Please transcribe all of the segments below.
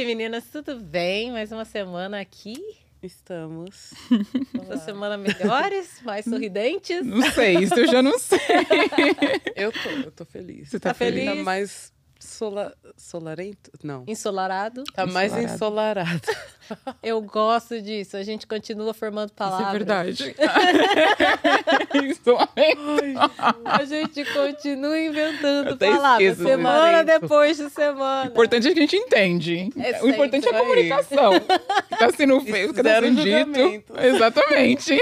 aí, meninas, tudo bem? Mais uma semana aqui. Estamos. Essa semana melhores, mais sorridentes. Não sei, isso eu já não sei. Eu tô, eu tô feliz. Você tá Tá feliz? Tá mais sola, solarento? Não. Ensolarado. Tá mais Ensolarado. ensolarado. Eu gosto disso. A gente continua formando palavras. Isso é verdade. Isso é A gente continua inventando palavras. esqueço, Semana depois de semana. O importante é que a gente entende. É o importante é a comunicação. Que tá sendo feito, que tá Zero sendo dito. Exatamente.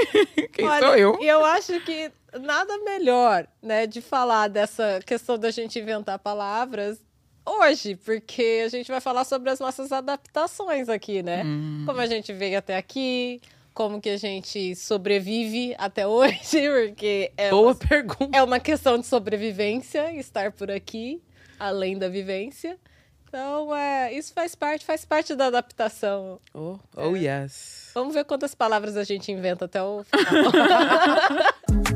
Quem Olha, sou eu? E eu acho que nada melhor, né, de falar dessa questão da gente inventar palavras hoje, porque a gente vai falar sobre as nossas adaptações aqui, né? Hum. Como a gente veio até aqui, como que a gente sobrevive até hoje, porque é Boa uma, pergunta. é uma questão de sobrevivência estar por aqui, além da vivência. Então, é, isso faz parte, faz parte da adaptação. Oh, oh yes. Vamos ver quantas palavras a gente inventa até o final.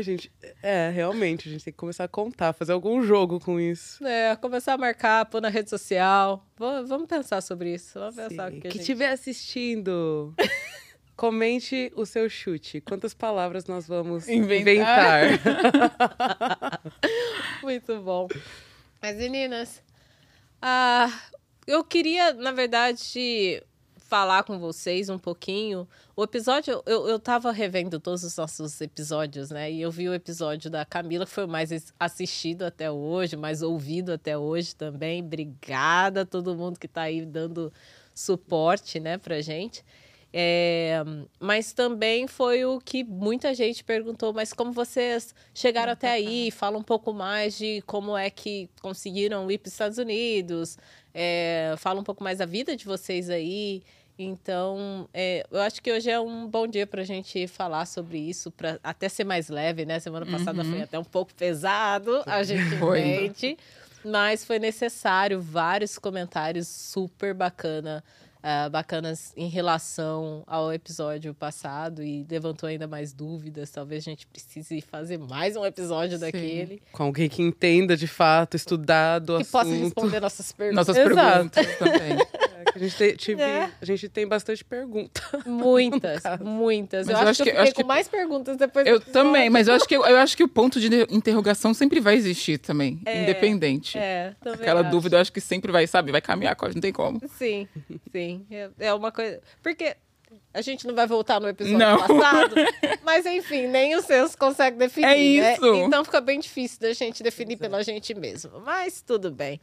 Ai, gente, é, realmente, a gente tem que começar a contar, fazer algum jogo com isso. É, começar a marcar, pôr na rede social. Va- Vamos pensar sobre isso. Vamos pensar que, Que gente... estiver assistindo, comente o seu chute. Quantas palavras nós vamos Inventar. inventar? Muito bom. Mas, meninas, ah, eu queria, na verdade, falar com vocês um pouquinho. O episódio, eu, eu tava revendo todos os nossos episódios, né? E eu vi o episódio da Camila, que foi o mais as- assistido até hoje, mais ouvido até hoje também. Obrigada a todo mundo que tá aí dando suporte, né, pra gente. É, mas também foi o que muita gente perguntou, mas como vocês chegaram até aí? Fala um pouco mais de como é que conseguiram ir para os Estados Unidos. É, fala um pouco mais da vida de vocês aí. Então, é, eu acho que hoje é um bom dia para a gente falar sobre isso, para até ser mais leve, né? Semana passada Uhum. foi até um pouco pesado, a gente entende. Mas foi necessário vários comentários super bacana, ah, bacanas em relação ao episódio passado e levantou ainda mais dúvidas. Talvez a gente precise fazer mais um episódio Sim. daquele com alguém que entenda de fato, estudado que possa assunto. responder nossas perguntas. Nossas Exato. perguntas também. É, que a, gente te- tive- É. a gente tem bastante pergunta. Muitas, muitas. Mas eu, acho que eu fiquei com mais perguntas depois do Eu também, mas eu acho, que, eu acho que o ponto de interrogação sempre vai existir também, independente. É, também Aquela acho. dúvida eu acho que sempre vai, sabe? Vai caminhar, com a- não tem como. Sim, sim. É, é uma coisa. Porque a gente não vai voltar no episódio Não. passado, mas enfim, nem o senso consegue definir. É né? isso. Então fica bem difícil da gente definir pela gente mesmo. Mas tudo bem.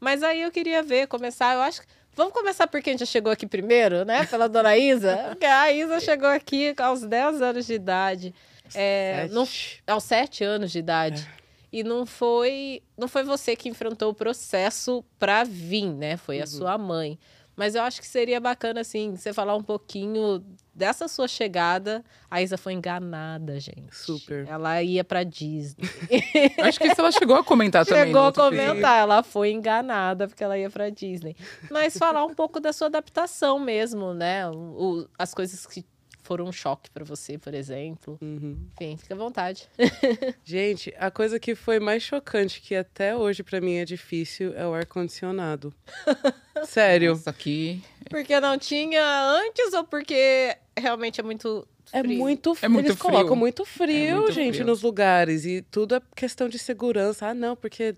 Mas aí eu queria ver, começar, eu acho que. Vamos começar por quem já chegou aqui primeiro, né? Pela dona Isa. Porque a Isa chegou aqui aos 10 anos de idade. É, não, Sete. aos 7 anos de idade. E não foi, não foi você que enfrentou o processo para vir, né? Foi a sua mãe. Mas eu acho que seria bacana, assim, você falar um pouquinho dessa sua chegada. A Isa foi enganada, gente. Super. Ela ia pra Disney. Acho que isso ela chegou a comentar também. no Chegou a comentar, ela foi enganada porque ela ia pra Disney. Mas falar um pouco da sua adaptação mesmo, né? O- as coisas que foram um choque pra você, por exemplo. Uhum. Enfim, fica à vontade. Gente, a coisa que foi mais chocante, que até hoje pra mim é difícil, é o ar-condicionado. Sério. Isso aqui. Porque não tinha antes ou porque realmente é muito É frio? muito, É muito Eles frio. colocam muito frio, É muito gente, frio. nos lugares. E tudo é questão de segurança. Ah, não, porque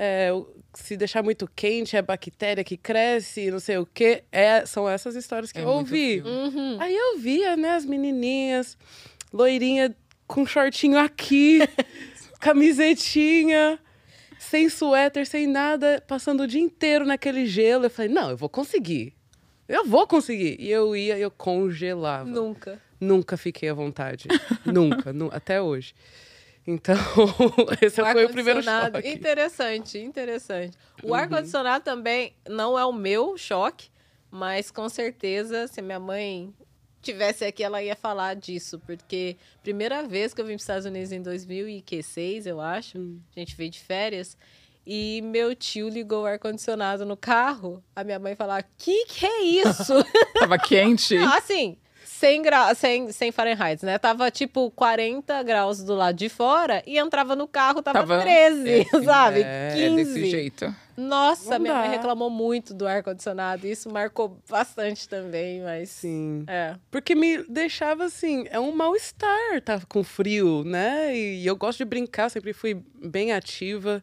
é, se deixar muito quente, é bactéria que cresce, não sei o quê. É, são essas histórias que É eu ouvi. Uhum. Aí eu via, né, as menininhas, loirinha com shortinho aqui, camisetinha, sem suéter, sem nada, passando o dia inteiro naquele gelo. Eu falei, não, eu vou conseguir. Eu vou conseguir. E eu ia, eu congelava. Nunca. Nunca fiquei à vontade. Nunca, nu- até hoje. Então, esse foi o primeiro choque. Interessante, interessante. O Uhum. ar-condicionado também não é o meu choque, mas com certeza, se minha mãe tivesse aqui, ela ia falar disso, porque primeira vez que eu vim para os Estados Unidos em 2006, eu acho, Hum. a gente veio de férias, e meu tio ligou o ar-condicionado no carro, a minha mãe falava, que que é isso? Tava quente. assim, 100 graus, 100, 100 Fahrenheit, né? Tava tipo 40 graus do lado de fora e entrava no carro, tava, Tava- 13, é, sabe? é, 15. É desse jeito. Nossa, Não minha mãe dá. reclamou muito do ar-condicionado. Isso marcou bastante também, mas. Sim. É. Porque me deixava assim, é um mal-estar, tá com frio, né? E eu gosto de brincar, sempre fui bem ativa.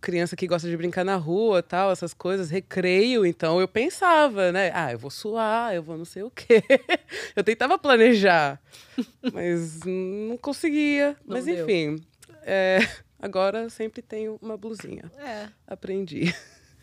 Criança que gosta de brincar na rua, tal, essas coisas, recreio, então eu pensava, né? Ah, eu vou suar, eu vou não sei o quê. Eu tentava planejar, mas não conseguia. Não mas deu. enfim, é, agora sempre tenho uma blusinha. É. Aprendi.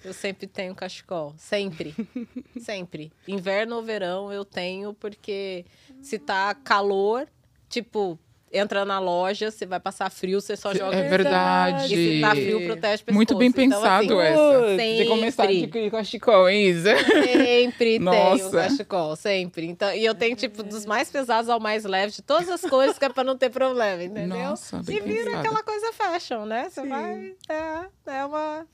Eu sempre tenho cachecol. Sempre. sempre. Inverno ou verão eu tenho, porque se tá calor, tipo, entra na loja, você vai passar frio, você só joga. É verdade. E se tá frio, protege pescoço. Muito bem Então, pensado assim, essa. sempre. De começar de cachecol, hein, Isa? Sempre tenho Nossa. cachecol, sempre. Então, e eu tenho, tipo, dos mais pesados ao mais leve, de todas as cores, que é pra não ter problema, entendeu? Nossa, bem e vira pensado. aquela coisa fashion, né? Você Sim. vai. É, é uma.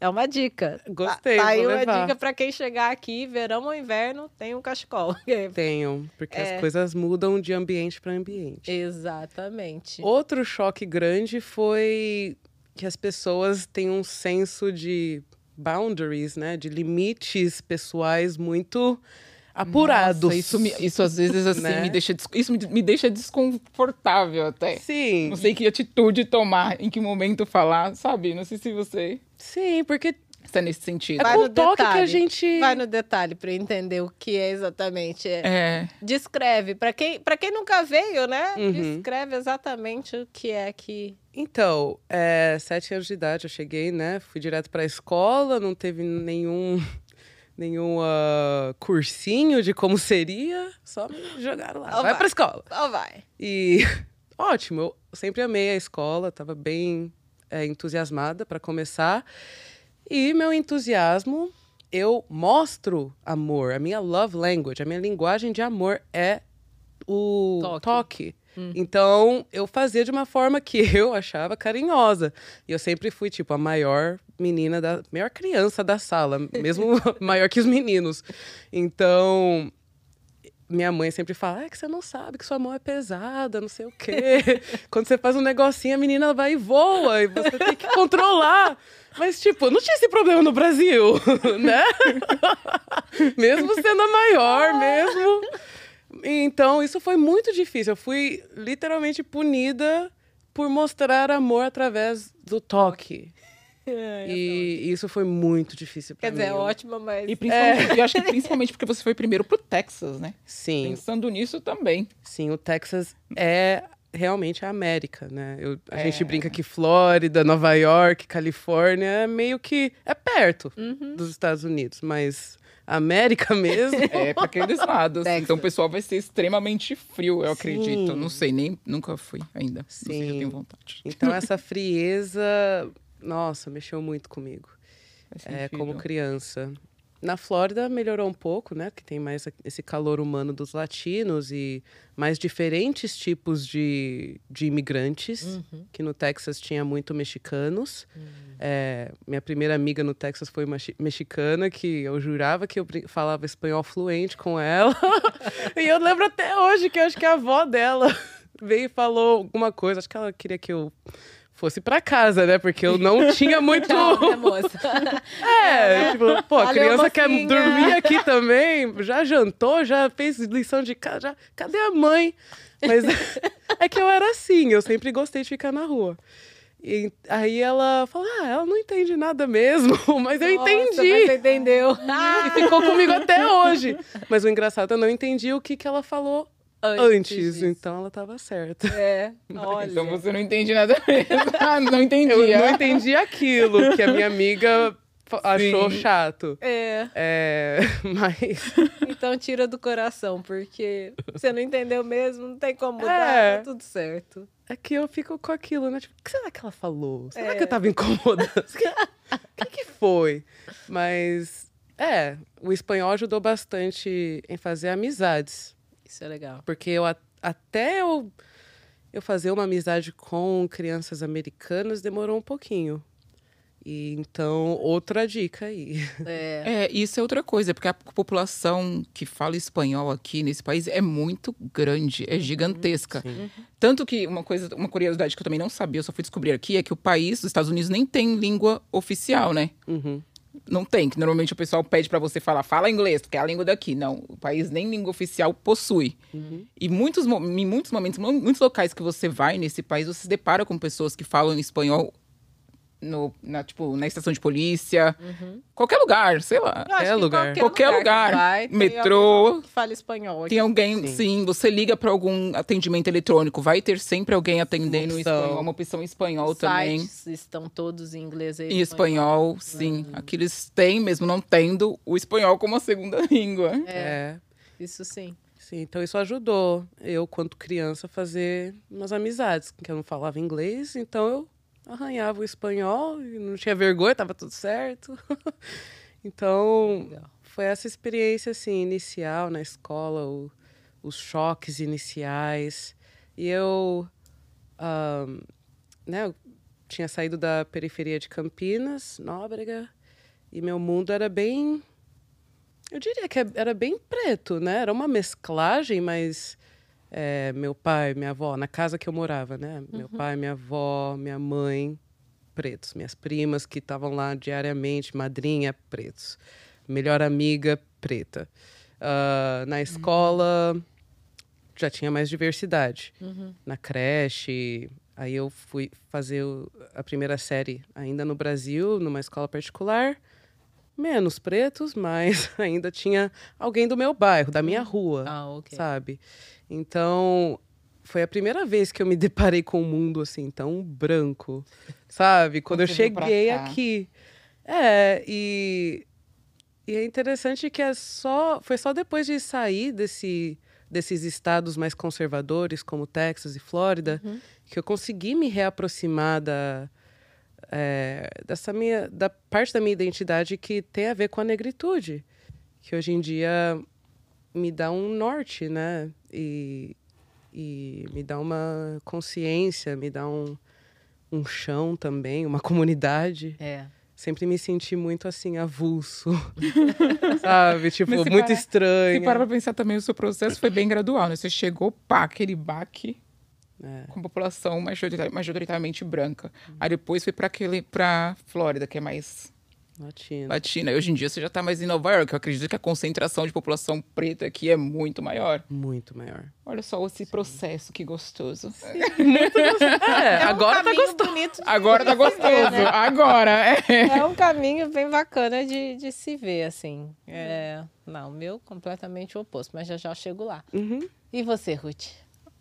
É uma dica. Gostei, Tá, tá aí uma levar. dica pra quem chegar aqui, verão ou inverno, tem um cachecol. Tenho, porque É. as coisas mudam de ambiente para ambiente. Exatamente. Outro choque grande foi que as pessoas têm um senso de boundaries, né? De limites pessoais muito apurados. Nossa, isso, me- isso às vezes assim Né? me deixa isso me, me deixa desconfortável até. Sim, Não sei que atitude tomar, em que momento falar, sabe? Não sei se você sim, porque está nesse sentido. é Vai com no o toque que a detalhe. gente... Vai no detalhe pra eu entender o que é exatamente. É. É, Descreve. Pra quem, pra quem nunca veio, né? Uhum. Descreve exatamente o que é que. Então, é, sete anos de idade eu cheguei, né? Fui direto para a escola, não teve nenhum nenhum ah, cursinho de como seria, só me jogaram lá. Ó, vai vai. para escola. Ó, vai. E ótimo, eu sempre amei a escola, estava bem é, entusiasmada para começar. E meu entusiasmo, eu mostro amor. A minha love language, a minha linguagem de amor é o Toque. toque. Então, eu fazia de uma forma que eu achava carinhosa. E eu sempre fui, tipo, a maior menina, da maior criança da sala, mesmo maior que os meninos. Então, minha mãe sempre fala, é que você não sabe que sua mão é pesada, não sei o quê. Quando você faz um negocinho, a menina vai e voa, e você tem que controlar. Mas, tipo, não tinha esse problema no Brasil, né? mesmo sendo a maior, mesmo. Então, isso foi muito difícil. Eu fui literalmente punida por mostrar amor através do toque. E isso foi muito difícil pra Quer dizer, é mim. ótima, mas. e principalmente, eu acho que principalmente porque você foi primeiro pro Texas, né? Sim. Pensando nisso também. Sim, o Texas é realmente a América, né? Eu- a É. gente brinca que Flórida, Nova York, Califórnia é meio que é perto Uhum. dos Estados Unidos, mas América mesmo. É, pra aqueles lados. Texas. Então o pessoal vai ser extremamente frio, eu acredito. Sim. Não sei, nem nunca fui ainda. Não sei se eu Sim. tenho vontade. então essa frieza, nossa, mexeu muito comigo. É, como criança. Na Flórida melhorou um pouco, né? Porque tem mais esse calor humano dos latinos e mais diferentes tipos de, de imigrantes. Uhum. Que no Texas tinha muito mexicanos. É, minha primeira amiga no Texas foi uma mexicana que eu jurava que eu falava espanhol fluente com ela. e eu lembro até hoje que eu acho que a avó dela veio e falou alguma coisa. Acho que ela queria que eu fosse pra casa, né? Porque eu não tinha muito. Tchau, né, moça? É, tipo, pô, a criança quer mocinha. dormir aqui também, já jantou, já fez lição de casa, já... cadê a mãe? Mas é que eu era assim, eu sempre gostei de ficar na rua. E aí ela falou, ah, ela não entende nada mesmo, mas eu Nossa, entendi. mas Você entendeu? E ficou comigo até hoje. Mas o engraçado, eu não entendi o que, que ela falou antes, disso. então ela tava certa. É, olha. Então você não entende nada mesmo. Ah, não entendi. Eu não entendi aquilo que a minha amiga achou Sim. chato. É, É, mas então tira do coração, porque você não entendeu mesmo, não tem como mudar, É. tá tudo certo. é que eu fico com aquilo, né? Tipo, o que será que ela falou? Será É. que eu tava incomodando? O que, que foi? Mas, é, o espanhol ajudou bastante em fazer amizades. Isso é legal. Porque eu, até eu, eu fazer uma amizade com crianças americanas demorou um pouquinho. E então, outra dica aí. É. É, isso é outra coisa, porque a população que fala espanhol aqui nesse país é muito grande, é gigantesca. Tanto que uma coisa, uma curiosidade que eu também não sabia, eu só fui descobrir aqui, é que o país, os Estados Unidos, nem tem língua oficial, né? Uhum. Não tem, que normalmente o pessoal pede pra você falar, fala inglês, que é a língua daqui. Não, o país nem língua oficial possui. E muitos, em muitos momentos, mu- muitos locais que você vai nesse país, você se depara com pessoas que falam espanhol no, na, tipo, na estação de polícia, qualquer lugar, sei lá. Eu acho É que lugar. Qualquer que lugar. vai, tem Metrô. alguém que fala espanhol. Tem alguém, Sim. sim. você liga pra algum atendimento eletrônico, vai ter sempre alguém atendendo em Opção. espanhol, uma opção em espanhol também. Sites estão todos em inglês e Em espanhol, sim. Aqui eles têm, mesmo não tendo, o espanhol como a segunda língua. É. Isso sim. Sim, então isso ajudou eu, quanto criança, a fazer umas amizades, que eu não falava inglês, então eu arranhava o espanhol e não tinha vergonha, tava tudo certo. então, Legal. foi essa experiência, assim, inicial na escola, o- os choques iniciais. E eu, ahn, né, eu tinha saído da periferia de Campinas, Nóbrega, e meu mundo era bem eu diria que é- era bem preto, né? Era uma mesclagem, mas é, meu pai, minha avó, na casa que eu morava, né? Meu pai, minha avó, minha mãe, pretos. Minhas primas que estavam lá diariamente, madrinha, pretos. Melhor amiga, preta. Ah, na escola, já tinha mais diversidade. Na creche, aí eu fui fazer a primeira série ainda no Brasil, numa escola particular menos pretos, mas ainda tinha alguém do meu bairro, da minha rua, Ah, ok. sabe? Então, foi a primeira vez que eu me deparei com um mundo assim tão branco, sabe? Quando eu cheguei aqui. É, e, e é interessante que é só, foi só depois de sair desse, desses estados mais conservadores, como Texas e Flórida, que eu consegui me reaproximar da, é, dessa minha, da parte da minha identidade que tem a ver com a negritude, que hoje em dia me dá um norte, né? E, e me dá uma consciência, me dá um, um chão também, uma comunidade. É. Sempre me senti muito assim, avulso, sabe? Tipo, muito estranho. Se parar pra pensar também, o seu processo foi bem gradual, né? Você chegou, pá, aquele baque É. com população majorita- majoritariamente branca. Aí depois foi pra aquele pra Flórida, que é mais Latina. latina. E hoje em dia você já tá mais em Nova York. Eu acredito que a concentração de população preta aqui é muito maior. Muito maior. Olha só esse processo, que gostoso. É, agora tá caminho gostoso. bonito de Agora tá se ver, gostoso. né? Agora, é. É um caminho bem bacana de, de se ver, assim. É, não, o meu completamente oposto, mas já já chego lá. Uhum. E você, Ruth?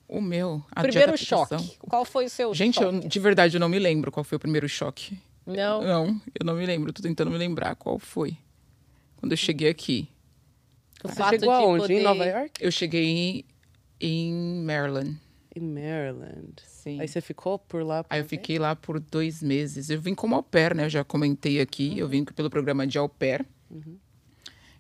O meu. a Primeiro choque. Qual foi o seu Gente, choque? de verdade, eu não me lembro qual foi o primeiro choque. Não. Não, eu não me lembro. Tô tentando me lembrar qual foi. Quando eu cheguei aqui. O Você fato chegou de aonde? poder- Em Nova York? Eu cheguei em Maryland. Em Maryland. Sim. Aí você ficou por lá? por Aí eu um fiquei lá por dois meses. Eu vim como au pair, né? Eu já comentei aqui. Eu vim pelo programa de au pair.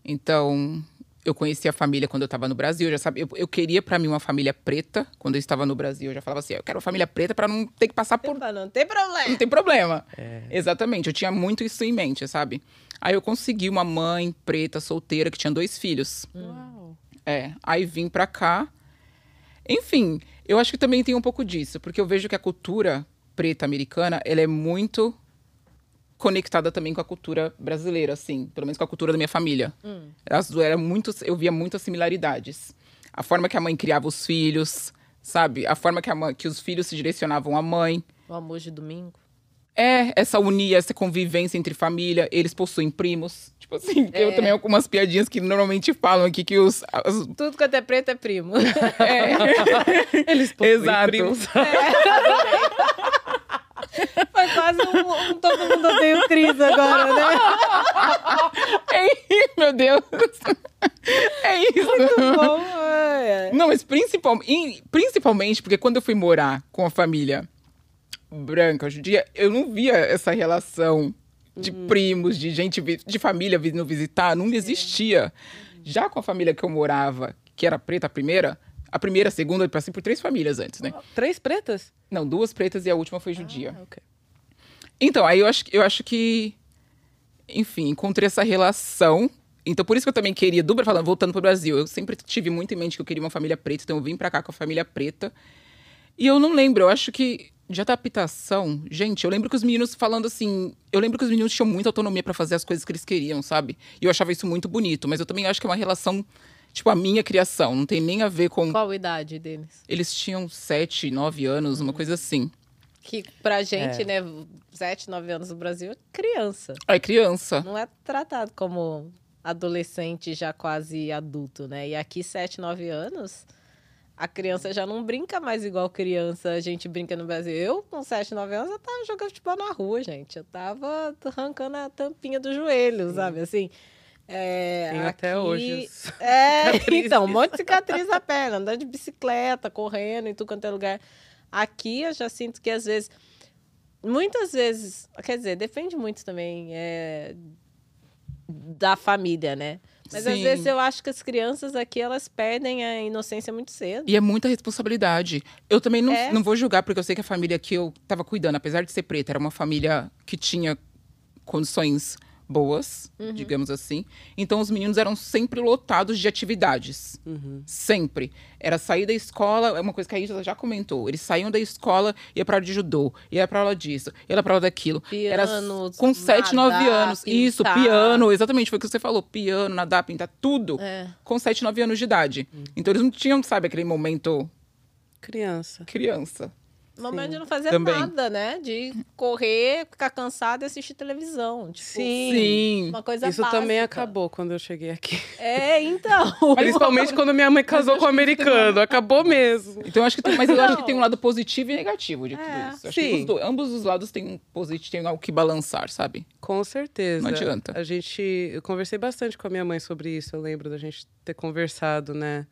Então, eu conheci a família quando eu estava no Brasil. Eu já sabia, eu, eu queria para mim uma família preta. Quando eu estava no Brasil, eu já falava assim: eu quero uma família preta para não ter que passar por Epa, Não tem problema. não tem problema. Exatamente, eu tinha muito isso em mente, sabe? Aí eu consegui uma mãe preta, solteira, que tinha dois filhos. Uau. É, aí vim pra cá. Enfim, eu acho que também tem um pouco disso, porque eu vejo que a cultura preta americana, ela é muito conectada também com a cultura brasileira, assim, pelo menos com a cultura da minha família. As duas eram muito, eu via muitas similaridades. A forma que a mãe criava os filhos, sabe? A forma que, a mãe, que os filhos se direcionavam à mãe. O amor de domingo. É, essa unia, essa convivência entre família. Eles possuem primos. Tipo assim, É. eu também algumas piadinhas que normalmente falam aqui que os. as- Tudo quanto é preto é primo. Eles possuem Exato. primos. Foi quase um, um todo mundo odeia o Cris agora, né? Ei, meu Deus! É isso. Bom, é. Não, mas principal, principalmente porque quando eu fui morar com a família branca hoje em dia, eu não via essa relação de primos, de gente, de família vindo visitar, não existia. Já com a família que eu morava, que era preta a primeira, a primeira, a segunda, eu passei por três famílias antes, né? Três pretas? Não, duas pretas e a última foi judia. Ah, ok. Então, aí eu acho, eu acho que, enfim, encontrei essa relação. Então, por isso que eu também queria, do falando, voltando pro Brasil, eu sempre tive muito em mente que eu queria uma família preta, então eu vim pra cá com a família preta. E eu não lembro, eu acho que de adaptação, gente, eu lembro que os meninos falando assim, eu lembro que os meninos tinham muita autonomia pra fazer as coisas que eles queriam, sabe? E eu achava isso muito bonito, mas eu também acho que é uma relação, tipo, a minha criação, não tem nem a ver com. Qual a idade deles? Eles tinham sete, nove anos, uma coisa assim. Que pra gente, É. né, 7, 9 anos no Brasil é criança. É criança. Não é tratado como adolescente já quase adulto, né? E aqui, 7, 9 anos, a criança já não brinca mais igual criança, a gente brinca no Brasil. Eu, com 7, 9 anos, eu tava jogando futebol na rua, gente. Eu tava arrancando a tampinha do joelho, sabe? Assim. É, Tenho até aqui- hoje. É, então, um monte de cicatriz na perna, andando de bicicleta, correndo em tudo quanto é lugar. Aqui eu já sinto que às vezes, muitas vezes, quer dizer, depende muito também é, da família, né? Mas às Sim. vezes eu acho que as crianças aqui, elas perdem a inocência muito cedo. E é muita responsabilidade. Eu também não, É. não vou julgar, porque eu sei que a família que eu tava cuidando, apesar de ser preta, era uma família que tinha condições boas, Uhum. digamos assim. Então os meninos eram sempre lotados de atividades. Uhum. Sempre. Era sair da escola, é uma coisa que a Isa já comentou. Eles saíam da escola, ia pra aula de judô, ia pra aula disso, ia pra aula daquilo. Era Piano, com 7, 9 nadar, anos. Isso, pintar. piano, exatamente, foi o que você falou. Piano, nadar, pintar, tudo É. com 7, 9 anos de idade. Então eles não tinham, sabe, aquele momento Criança. criança. Momento de não fazer Também. nada, né? De correr, ficar cansado e assistir televisão. Tipo, Sim. Sim. Uma coisa Isso também básica. acabou quando eu cheguei aqui. É, então. Principalmente quando minha mãe casou com um americano. Acabou mesmo. Então eu acho que tem, mas eu acho que Não. tem um lado positivo e negativo de tudo É. isso. Acho que Sim. os dois- ambos os lados têm um positivo, tem algo que balançar, sabe? Com certeza. Não adianta. A gente. Eu conversei bastante com a minha mãe sobre isso. Eu lembro da gente ter conversado, né?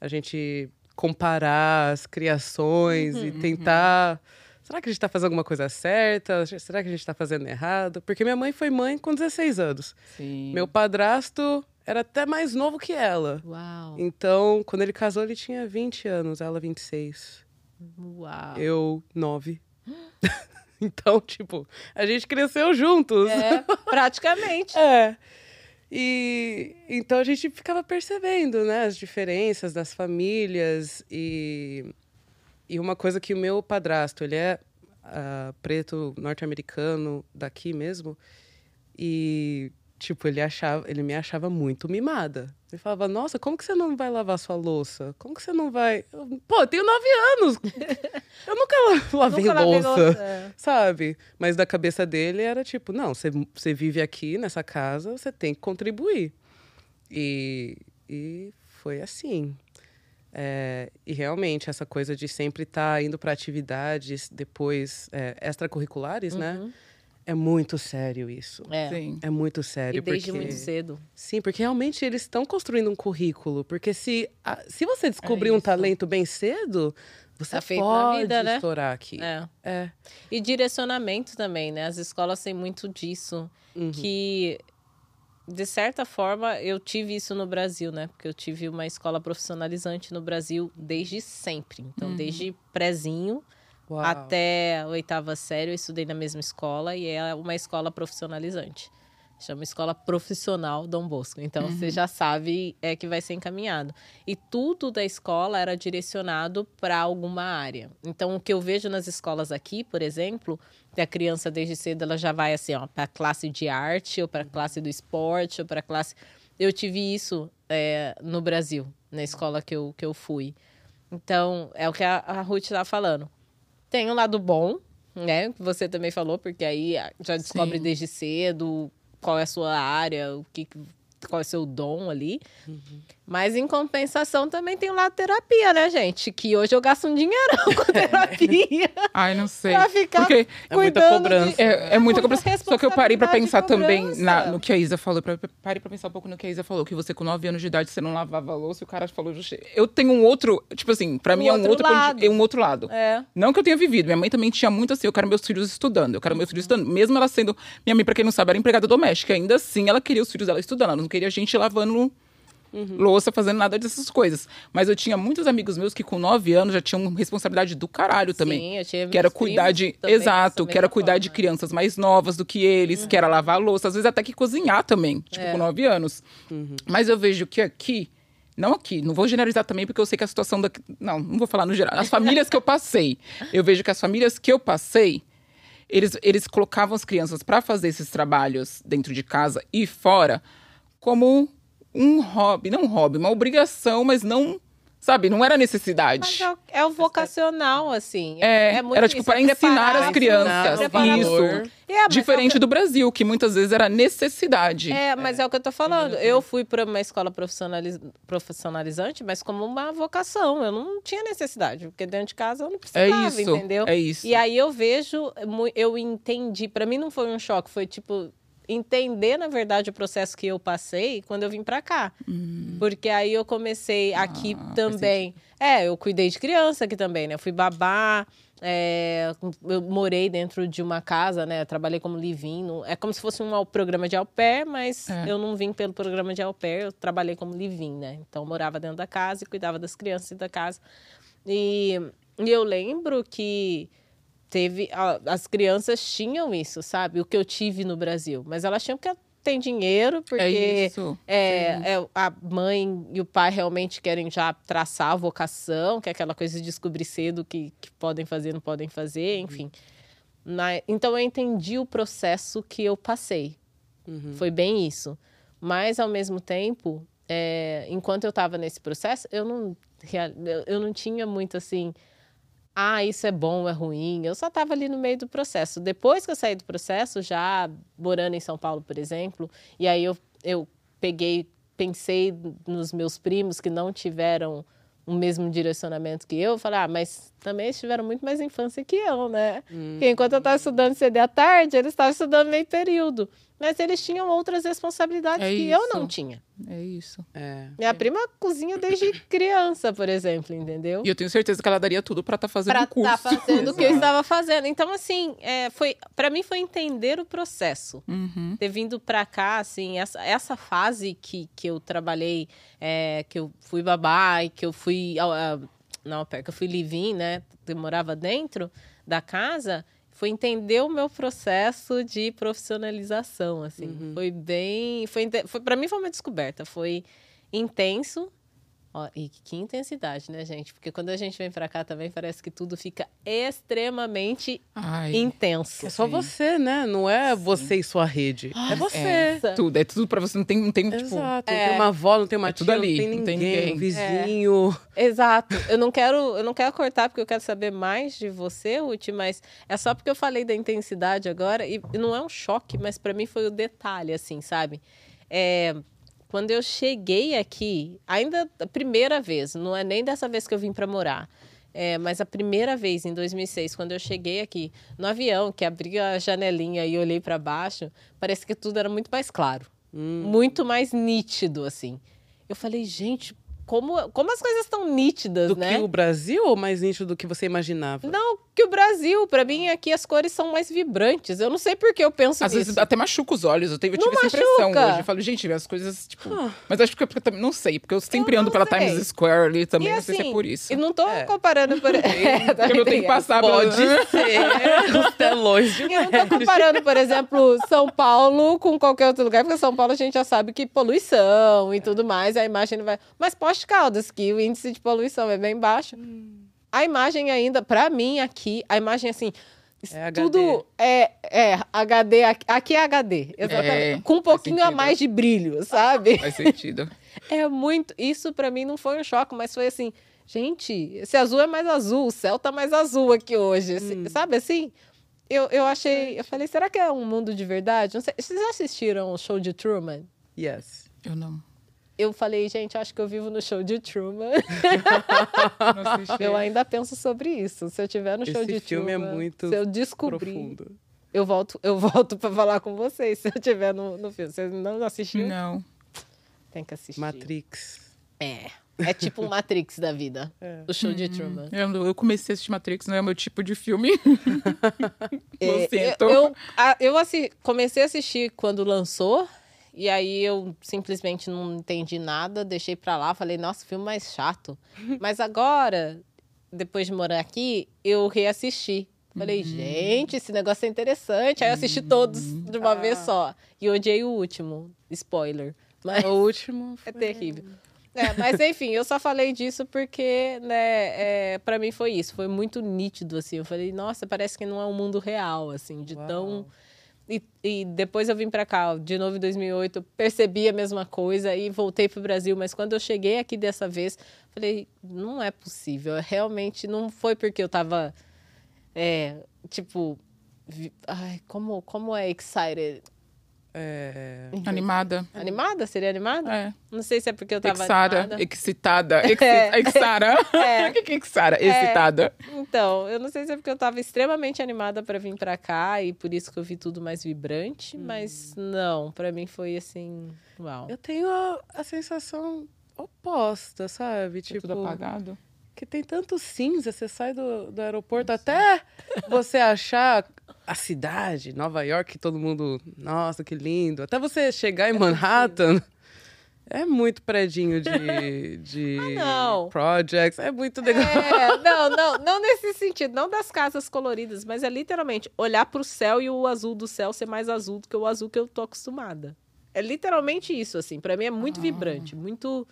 A gente comparar as criações Uhum, e tentar. Será que a gente tá fazendo alguma coisa certa? Será que a gente tá fazendo errado? Porque minha mãe foi mãe com 16 anos. Sim. Meu padrasto era até mais novo que ela. Uau. Então, quando ele casou, ele tinha 20 anos, ela 26. Uau. Eu, 9. então, tipo, a gente cresceu juntos. É, praticamente. É. E então a gente ficava percebendo, né, as diferenças das famílias e e uma coisa que o meu padrasto, ele é ah, preto norte-americano daqui mesmo e tipo ele achava, ele me achava muito mimada. Ele falava: "Nossa, como que você não vai lavar sua louça? Como que você não vai? Eu, Pô, eu tenho nove anos. Eu nunca la- lavei Nunca louça." louça, é. sabe? Mas da cabeça dele era tipo, não, você, você vive aqui nessa casa, você tem que contribuir. E, e foi assim. É, e realmente, essa coisa de sempre estar indo para atividades depois é, extracurriculares, né? É muito sério isso. É. Sim. É muito sério. E desde porque... muito cedo. Sim, porque realmente eles estão construindo um currículo. Porque se, a- se você descobrir É um talento bem cedo, você Tá feito pode vida, né? estourar aqui. É. É. E direcionamento também, né? As escolas têm muito disso. Uhum. Que, de certa forma, eu tive isso no Brasil, né? Porque eu tive uma escola profissionalizante no Brasil desde sempre. Então, desde prezinho Uau. até a oitava série, eu estudei na mesma escola e é uma escola profissionalizante. Chama Escola Profissional Dom Bosco. Então, você já sabe é que vai ser encaminhado. E tudo da escola era direcionado para alguma área. Então, o que eu vejo nas escolas aqui, por exemplo, que a criança desde cedo ela já vai assim, ó, para classe de arte, ou para classe do esporte, ou para classe. Eu tive isso é, no Brasil, na escola que eu, que eu fui. Então, é o que a, a Ruth estava falando. Tem um lado bom, né? Que você também falou, porque aí ah, já descobre Sim. desde cedo qual é a sua área, o que, qual é o seu dom ali. Mas em compensação também tem o lado terapia, né, gente? Que hoje eu gasto um dinheirão com terapia Ai, não sei. pra ficar Porque É muita cuidando cobrança. de- é, é muita muita cobrança. Só que eu parei pra pensar também na- no que a Isa falou. pra- parei pra pensar um pouco no que a Isa falou. Que você com 9 anos de idade, você não lavava a louça. E o cara falou... Eu tenho um outro... Tipo assim, pra Um mim é um outro lado. é um outro lado. É. Não que eu tenha vivido. Minha mãe também tinha muito assim. Eu quero meus filhos estudando. Eu quero meus filhos estudando. Mesmo ela sendo. Minha mãe, pra quem não sabe, era empregada doméstica. Ainda assim, ela queria os filhos dela estudando. Ela não queria a gente lavando louça, fazendo nada dessas coisas. Mas eu tinha muitos amigos meus que com 9 anos já tinham responsabilidade do caralho também. Sim, eu tinha que era cuidar de. também Exato, que era cuidar de forma. crianças mais novas do que eles, que era lavar a louça, às vezes até que cozinhar também, tipo, É. com 9 anos. Mas eu vejo que aqui. Não aqui, não vou generalizar também, porque eu sei que a situação daqui. Não, não vou falar no geral. As famílias que eu passei, eu vejo que as famílias que eu passei, eles, eles colocavam as crianças para fazer esses trabalhos dentro de casa e fora como um hobby, não um hobby, uma obrigação, mas não, sabe, não era necessidade. É o, é o vocacional, assim. É, muito era tipo isso, para é ensinar as crianças. preparar Isso. valor. É, mas Diferente do Brasil, que muitas vezes era necessidade. É, mas é. o que eu tô falando. Eu fui para uma escola profissionaliz... profissionalizante, mas como uma vocação. Eu não tinha necessidade, porque dentro de casa eu não precisava, isso, entendeu? é isso. E aí eu vejo, eu entendi. Para mim não foi um choque, foi tipo entender na verdade o processo que eu passei quando eu vim para cá. Porque aí eu comecei aqui Hum. Ah, também. É, eu cuidei de criança aqui também, né? Eu fui babá, é, eu morei dentro de uma casa, né? Eu trabalhei como live-in. não- É como se fosse um programa de au pair, mas É. eu não vim pelo programa de au pair, eu trabalhei como live-in, né? Então eu morava dentro da casa e cuidava das crianças da casa. E, e eu lembro que teve a- as crianças tinham isso, sabe? O que eu tive no Brasil, mas elas tinham porque tem dinheiro, porque é isso. é, é, a mãe e o pai realmente querem já traçar a vocação, que é aquela coisa de descobrir cedo que, que podem fazer, não podem fazer, enfim. Na- então eu entendi o processo que eu passei. Foi bem isso. Mas ao mesmo tempo, é, enquanto eu estava nesse processo, eu não, eu não tinha muito assim. Ah, isso é bom, é ruim. Eu só estava ali no meio do processo. Depois que eu saí do processo, já morando em São Paulo, por exemplo, e aí eu, eu peguei, pensei nos meus primos que não tiveram o mesmo direcionamento que eu, falei, ah, mas também eles tiveram muito mais infância que eu, né? Porque enquanto eu estava estudando CD à tarde, eles estavam estudando meio período. Mas eles tinham outras responsabilidades É que eu não isso. tinha. É isso. É. Minha prima cozinha desde criança, por exemplo, entendeu? E eu tenho certeza que ela daria tudo pra estar fazendo Pra o curso. estar fazendo o que eu estava fazendo. Então, assim, é, foi para mim foi entender o processo. Uhum. Ter vindo pra cá, assim, essa, essa fase que, que eu trabalhei, é, que eu fui babá e que eu fui. ah, não, pera, que eu fui live né? Eu morava dentro da casa. Foi entender o meu processo de profissionalização, assim. Foi bem... Foi, foi, para mim foi uma descoberta. Foi intenso. Ó, e que intensidade, né, gente? Porque quando a gente vem pra cá também, parece que tudo fica extremamente Ai, intenso. É só você, né? Não é você e sua rede. é você. é, tudo. É tudo pra você. Não tem, não tem tipo... Exato. Não É. tem uma avó, não tem uma É tia, tudo ali, não tem não tem ninguém, ninguém. um vizinho. Exato. Eu não quero, eu não quero cortar porque eu quero saber mais de você, Ruth, mas é só porque eu falei da intensidade agora e e não é um choque, mas pra mim foi o detalhe, assim, sabe? É, quando eu cheguei aqui, ainda a primeira vez, não é nem dessa vez que eu vim pra morar. É, mas a primeira vez, em 2006, quando eu cheguei aqui no avião, que abri a janelinha e olhei pra baixo, parece que tudo era muito mais claro. Muito mais nítido, assim. Eu falei, gente, como, como as coisas estão nítidas, Do né? que o Brasil ou mais nítido do que você imaginava? Não, que o Brasil, pra mim, aqui as cores são mais vibrantes. Eu não sei por que eu penso Às nisso. vezes até machuca os olhos. Eu, tive, eu Não tive essa impressão hoje. Eu falo, gente, as coisas, tipo. Ah. Mas acho que é porque eu também não sei, porque eu sempre Eu ando não pela sei. Times Square ali também. E não sei se é assim, por isso. E não tô É. comparando por... É, Porque eu tenho que passar Pode pela- ser os telões de Eu não tô comparando, por exemplo, São Paulo com qualquer outro lugar, porque São Paulo a gente já sabe que poluição e tudo mais, a imagem não vai. Mas Poste Caldas, que o índice de poluição é bem baixo. A imagem ainda, pra mim aqui, a imagem assim. É tudo é, é HD, aqui- aqui é HD, exatamente. É, com um pouquinho a mais de brilho, sabe? Faz sentido. É muito. Isso pra mim não foi um choque, mas foi assim, gente, esse azul é mais azul, o céu tá mais azul aqui hoje, esse- sabe assim? Eu, eu achei, eu falei, será que é um mundo de verdade? Não sei, vocês já assistiram o show de Truman? Yes. Eu não. Eu falei, gente, acho que eu vivo no show de Truman. Eu ainda penso sobre isso. Se eu tiver no show Esse de filme é Truman, muito se eu descobrir, Profundo. eu volto, eu volto para falar com vocês. Se eu tiver no, no filme, vocês não assistiram? Não. Tem que assistir. Matrix. É. É tipo um Matrix da vida. É. O show de Truman. Eu, eu comecei a assistir Matrix, não é o meu tipo de filme. É, Não sinto. eu, eu, a- eu comecei a assistir quando lançou e aí eu simplesmente não entendi nada, deixei pra lá, falei, nossa, filme mais chato. Mas agora, depois de morar aqui, eu reassisti. Falei, Uhum. gente, esse negócio é interessante. Aí eu assisti todos de uma vez Ah. só. E odiei o último. Spoiler. Mas O último. é foi- terrível. É, mas enfim, eu só falei disso porque, né, é, para mim foi isso, foi muito nítido, assim. Eu falei, nossa, parece que não é um mundo real, assim, de Uau. tão. E, e depois eu vim pra cá, de novo em 2008, eu percebi a mesma coisa e voltei pro Brasil. Mas quando eu cheguei aqui dessa vez, falei, não é possível. Realmente não foi porque eu tava, é, tipo, vi- ai, como, como é excited? É, Animada. Animada? Seria animada? É. Não sei se é porque eu tava Exara. animada. Excitada. É. Exara. É. O que é Exara? Excitada. Então, eu não sei se é porque eu tava extremamente animada pra vir pra cá e por isso que eu vi tudo mais vibrante, mas não, pra mim foi assim, uau. eu tenho a, a sensação oposta, sabe? Tipo, Tipo, tudo apagado. Que tem tanto cinza, você sai do, do aeroporto até você achar a cidade, Nova York, que todo mundo, nossa, que lindo. Até você chegar em Manhattan, é muito predinho de, de Ah, não. projects, é muito legal. É, não, não, não nesse sentido, não das casas coloridas, mas é literalmente olhar pro céu e o azul do céu ser mais azul do que o azul que eu tô acostumada. É literalmente isso, assim. Pra mim é muito vibrante, muito.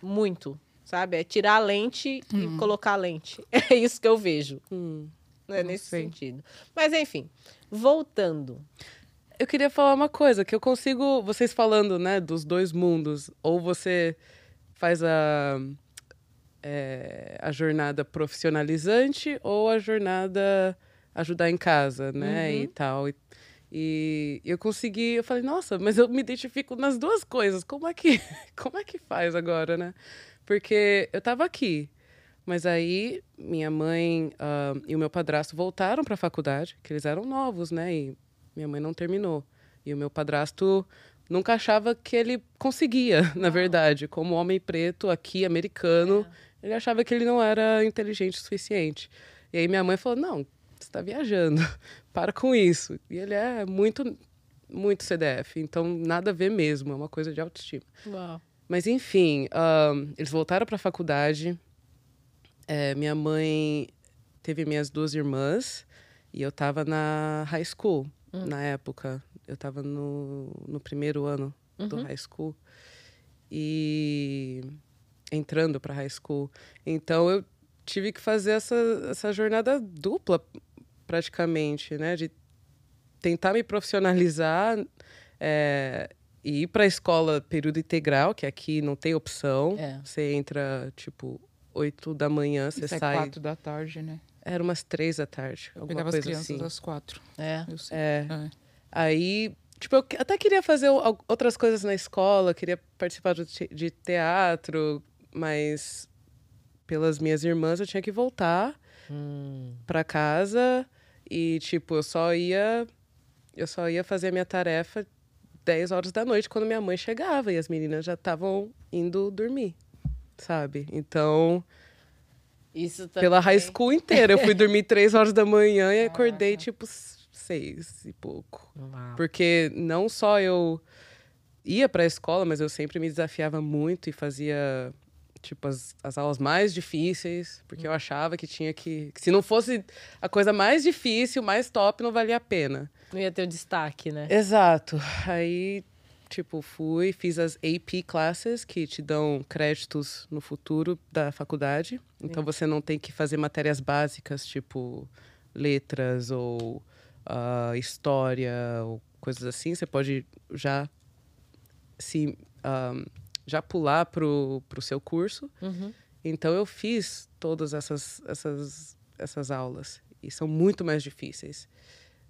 Muito. Sabe? É tirar a lente e colocar a lente. É isso que eu vejo. Hum. É Não nesse sei. sentido. Mas enfim, voltando. Eu queria falar uma coisa, que eu consigo, vocês falando, né, dos dois mundos, ou você faz a, é, a jornada profissionalizante ou a jornada ajudar em casa, né, Uhum. e tal. E, e eu consegui, eu falei, nossa, mas eu me identifico nas duas coisas, como é que, como é que faz agora, né? Porque eu tava aqui, mas aí minha mãe ah, e o meu padrasto voltaram para a faculdade, que eles eram novos, né? E minha mãe não terminou. E o meu padrasto nunca achava que ele conseguia, na verdade, como homem preto aqui, americano, ele achava que ele não era inteligente o suficiente. E aí minha mãe falou: "Não, você está viajando. Para com isso". E ele é muito muito CDF, então nada a ver mesmo, é uma coisa de autoestima. Uau. Mas enfim, ahn, eles voltaram para a faculdade. É, minha mãe teve minhas duas irmãs e eu tava na high school na época. Eu tava no, no primeiro ano do high school e entrando para high school. Então eu tive que fazer essa, essa jornada dupla praticamente, né, de tentar me profissionalizar é, e ir para a escola período integral, que aqui não tem opção. É. Você entra, tipo, 8 da manhã, você Isso é sai. quatro da tarde, né? Era umas três da tarde. Eu alguma pegava as coisa crianças assim. às quatro. É. Eu sei. É. É. Aí, tipo, eu que- até queria fazer outras coisas na escola, queria participar de, te- de teatro, mas pelas minhas irmãs eu tinha que voltar Hum. pra casa e, tipo, eu só ia. Eu só ia fazer a minha tarefa 10 horas da noite quando minha mãe chegava e as meninas já estavam indo dormir, sabe? Então, Isso também. pela high school inteira, eu fui dormir 3 horas da manhã e acordei, tipo, 6 e pouco. Uau. Porque não só eu ia para a escola, mas eu sempre me desafiava muito e fazia tipo as, as aulas mais difíceis, porque eu achava que tinha que, que se não fosse a coisa mais difícil, mais top, não valia a pena. Não ia ter o destaque, né? Exato. Aí, tipo, fui, fiz as AP classes que te dão créditos no futuro da faculdade. Então você não tem que fazer matérias básicas, tipo letras ou ah, história ou coisas assim. Você pode já se ah, já pular pro, pro seu curso. Uhum. Então eu fiz todas essas, essas, essas aulas e são muito mais difíceis,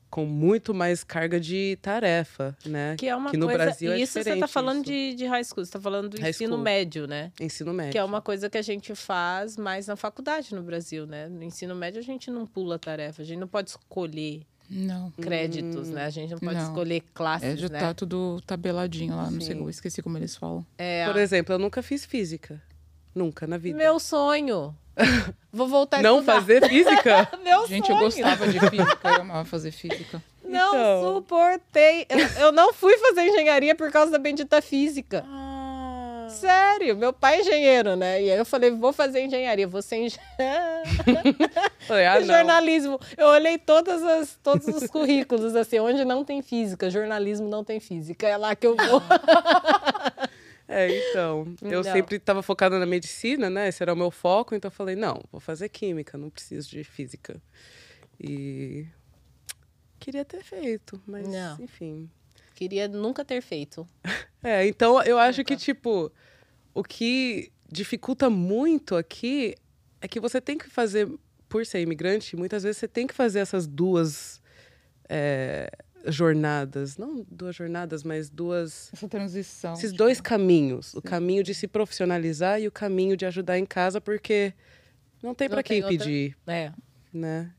com muito mais carga de tarefa, né? Que é uma no coisa. Brasil é isso você tá diferente falando. De, de high school, você tá falando do High ensino school. médio, né? ensino médio. Que é uma coisa que a gente faz mais na faculdade no Brasil, né? No ensino médio a gente não pula tarefa, a gente não pode escolher Não. créditos, né? A gente não pode Não. escolher classes, É, já né? tá tudo tabeladinho lá. Não sei, Sim. eu esqueci como eles falam. É, Por exemplo, eu nunca fiz física, nunca na vida. meu sonho. Vou voltar a Não estudar. fazer física? Meu Gente, sonho. eu gostava de física, eu amava fazer física. Não Então. suportei. Eu, eu não fui fazer engenharia por causa da bendita física. Ah. Sério, meu pai é engenheiro, né? E aí eu falei, vou fazer engenharia, vou ser engenheiro. Ah, jornalismo. Eu olhei todas as, todos os currículos, assim, onde não tem física, jornalismo não tem física. É lá que eu vou. É, então. Eu Não. sempre estava focada na medicina, né? Esse era o meu foco, então eu falei, não, vou fazer química, não preciso de física. E queria ter feito, mas Não. enfim. Queria nunca ter feito. É, então eu acho que, tipo, o que dificulta muito aqui é que você tem que fazer, por ser imigrante, muitas vezes você tem que fazer essas duas é, jornadas. Não duas jornadas, mas duas. Essa transição. Esses dois caminhos. O caminho de se profissionalizar e o caminho de ajudar em casa, porque não tem para quem outra- pedir, É. né?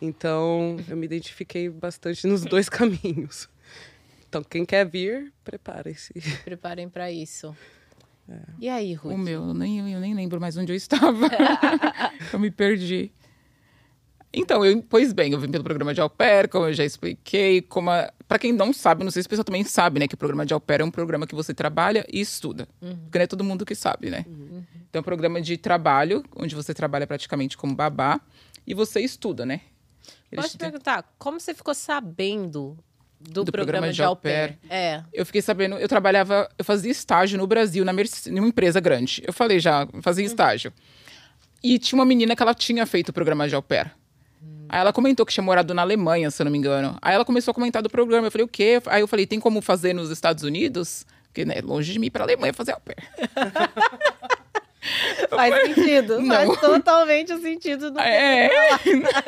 Então, eu me identifiquei bastante nos dois caminhos. Então, quem quer vir, prepare-se. Preparem pra isso. E aí, Ruth? O meu, eu nem, eu nem lembro mais onde eu estava. eu me perdi. Então, eu, pois bem, eu vim pelo programa de au pair, como eu já expliquei. Como a, pra quem não sabe, não sei se o pessoal também sabe, né? Que o programa de au pair é um programa que você trabalha e estuda. Porque não é todo mundo que sabe, né? Então, é um programa de trabalho, onde você trabalha praticamente como babá. E você estuda, né? Eles Posso te perguntar, como você ficou sabendo do, Do programa, programa de au pair? É. Eu fiquei sabendo, eu trabalhava, eu fazia estágio no Brasil, na numa empresa grande. Eu falei já, fazia estágio. E tinha uma menina que ela tinha feito o programa de au pair. Aí ela comentou que tinha morado na Alemanha, se eu não me engano. Aí ela começou a comentar do programa. Eu falei, o quê? Aí eu falei, tem como fazer nos Estados Unidos? Porque, né, longe de mim ir pra Alemanha fazer au pair. Faz sentido. Não. Faz totalmente sentido. Do... É.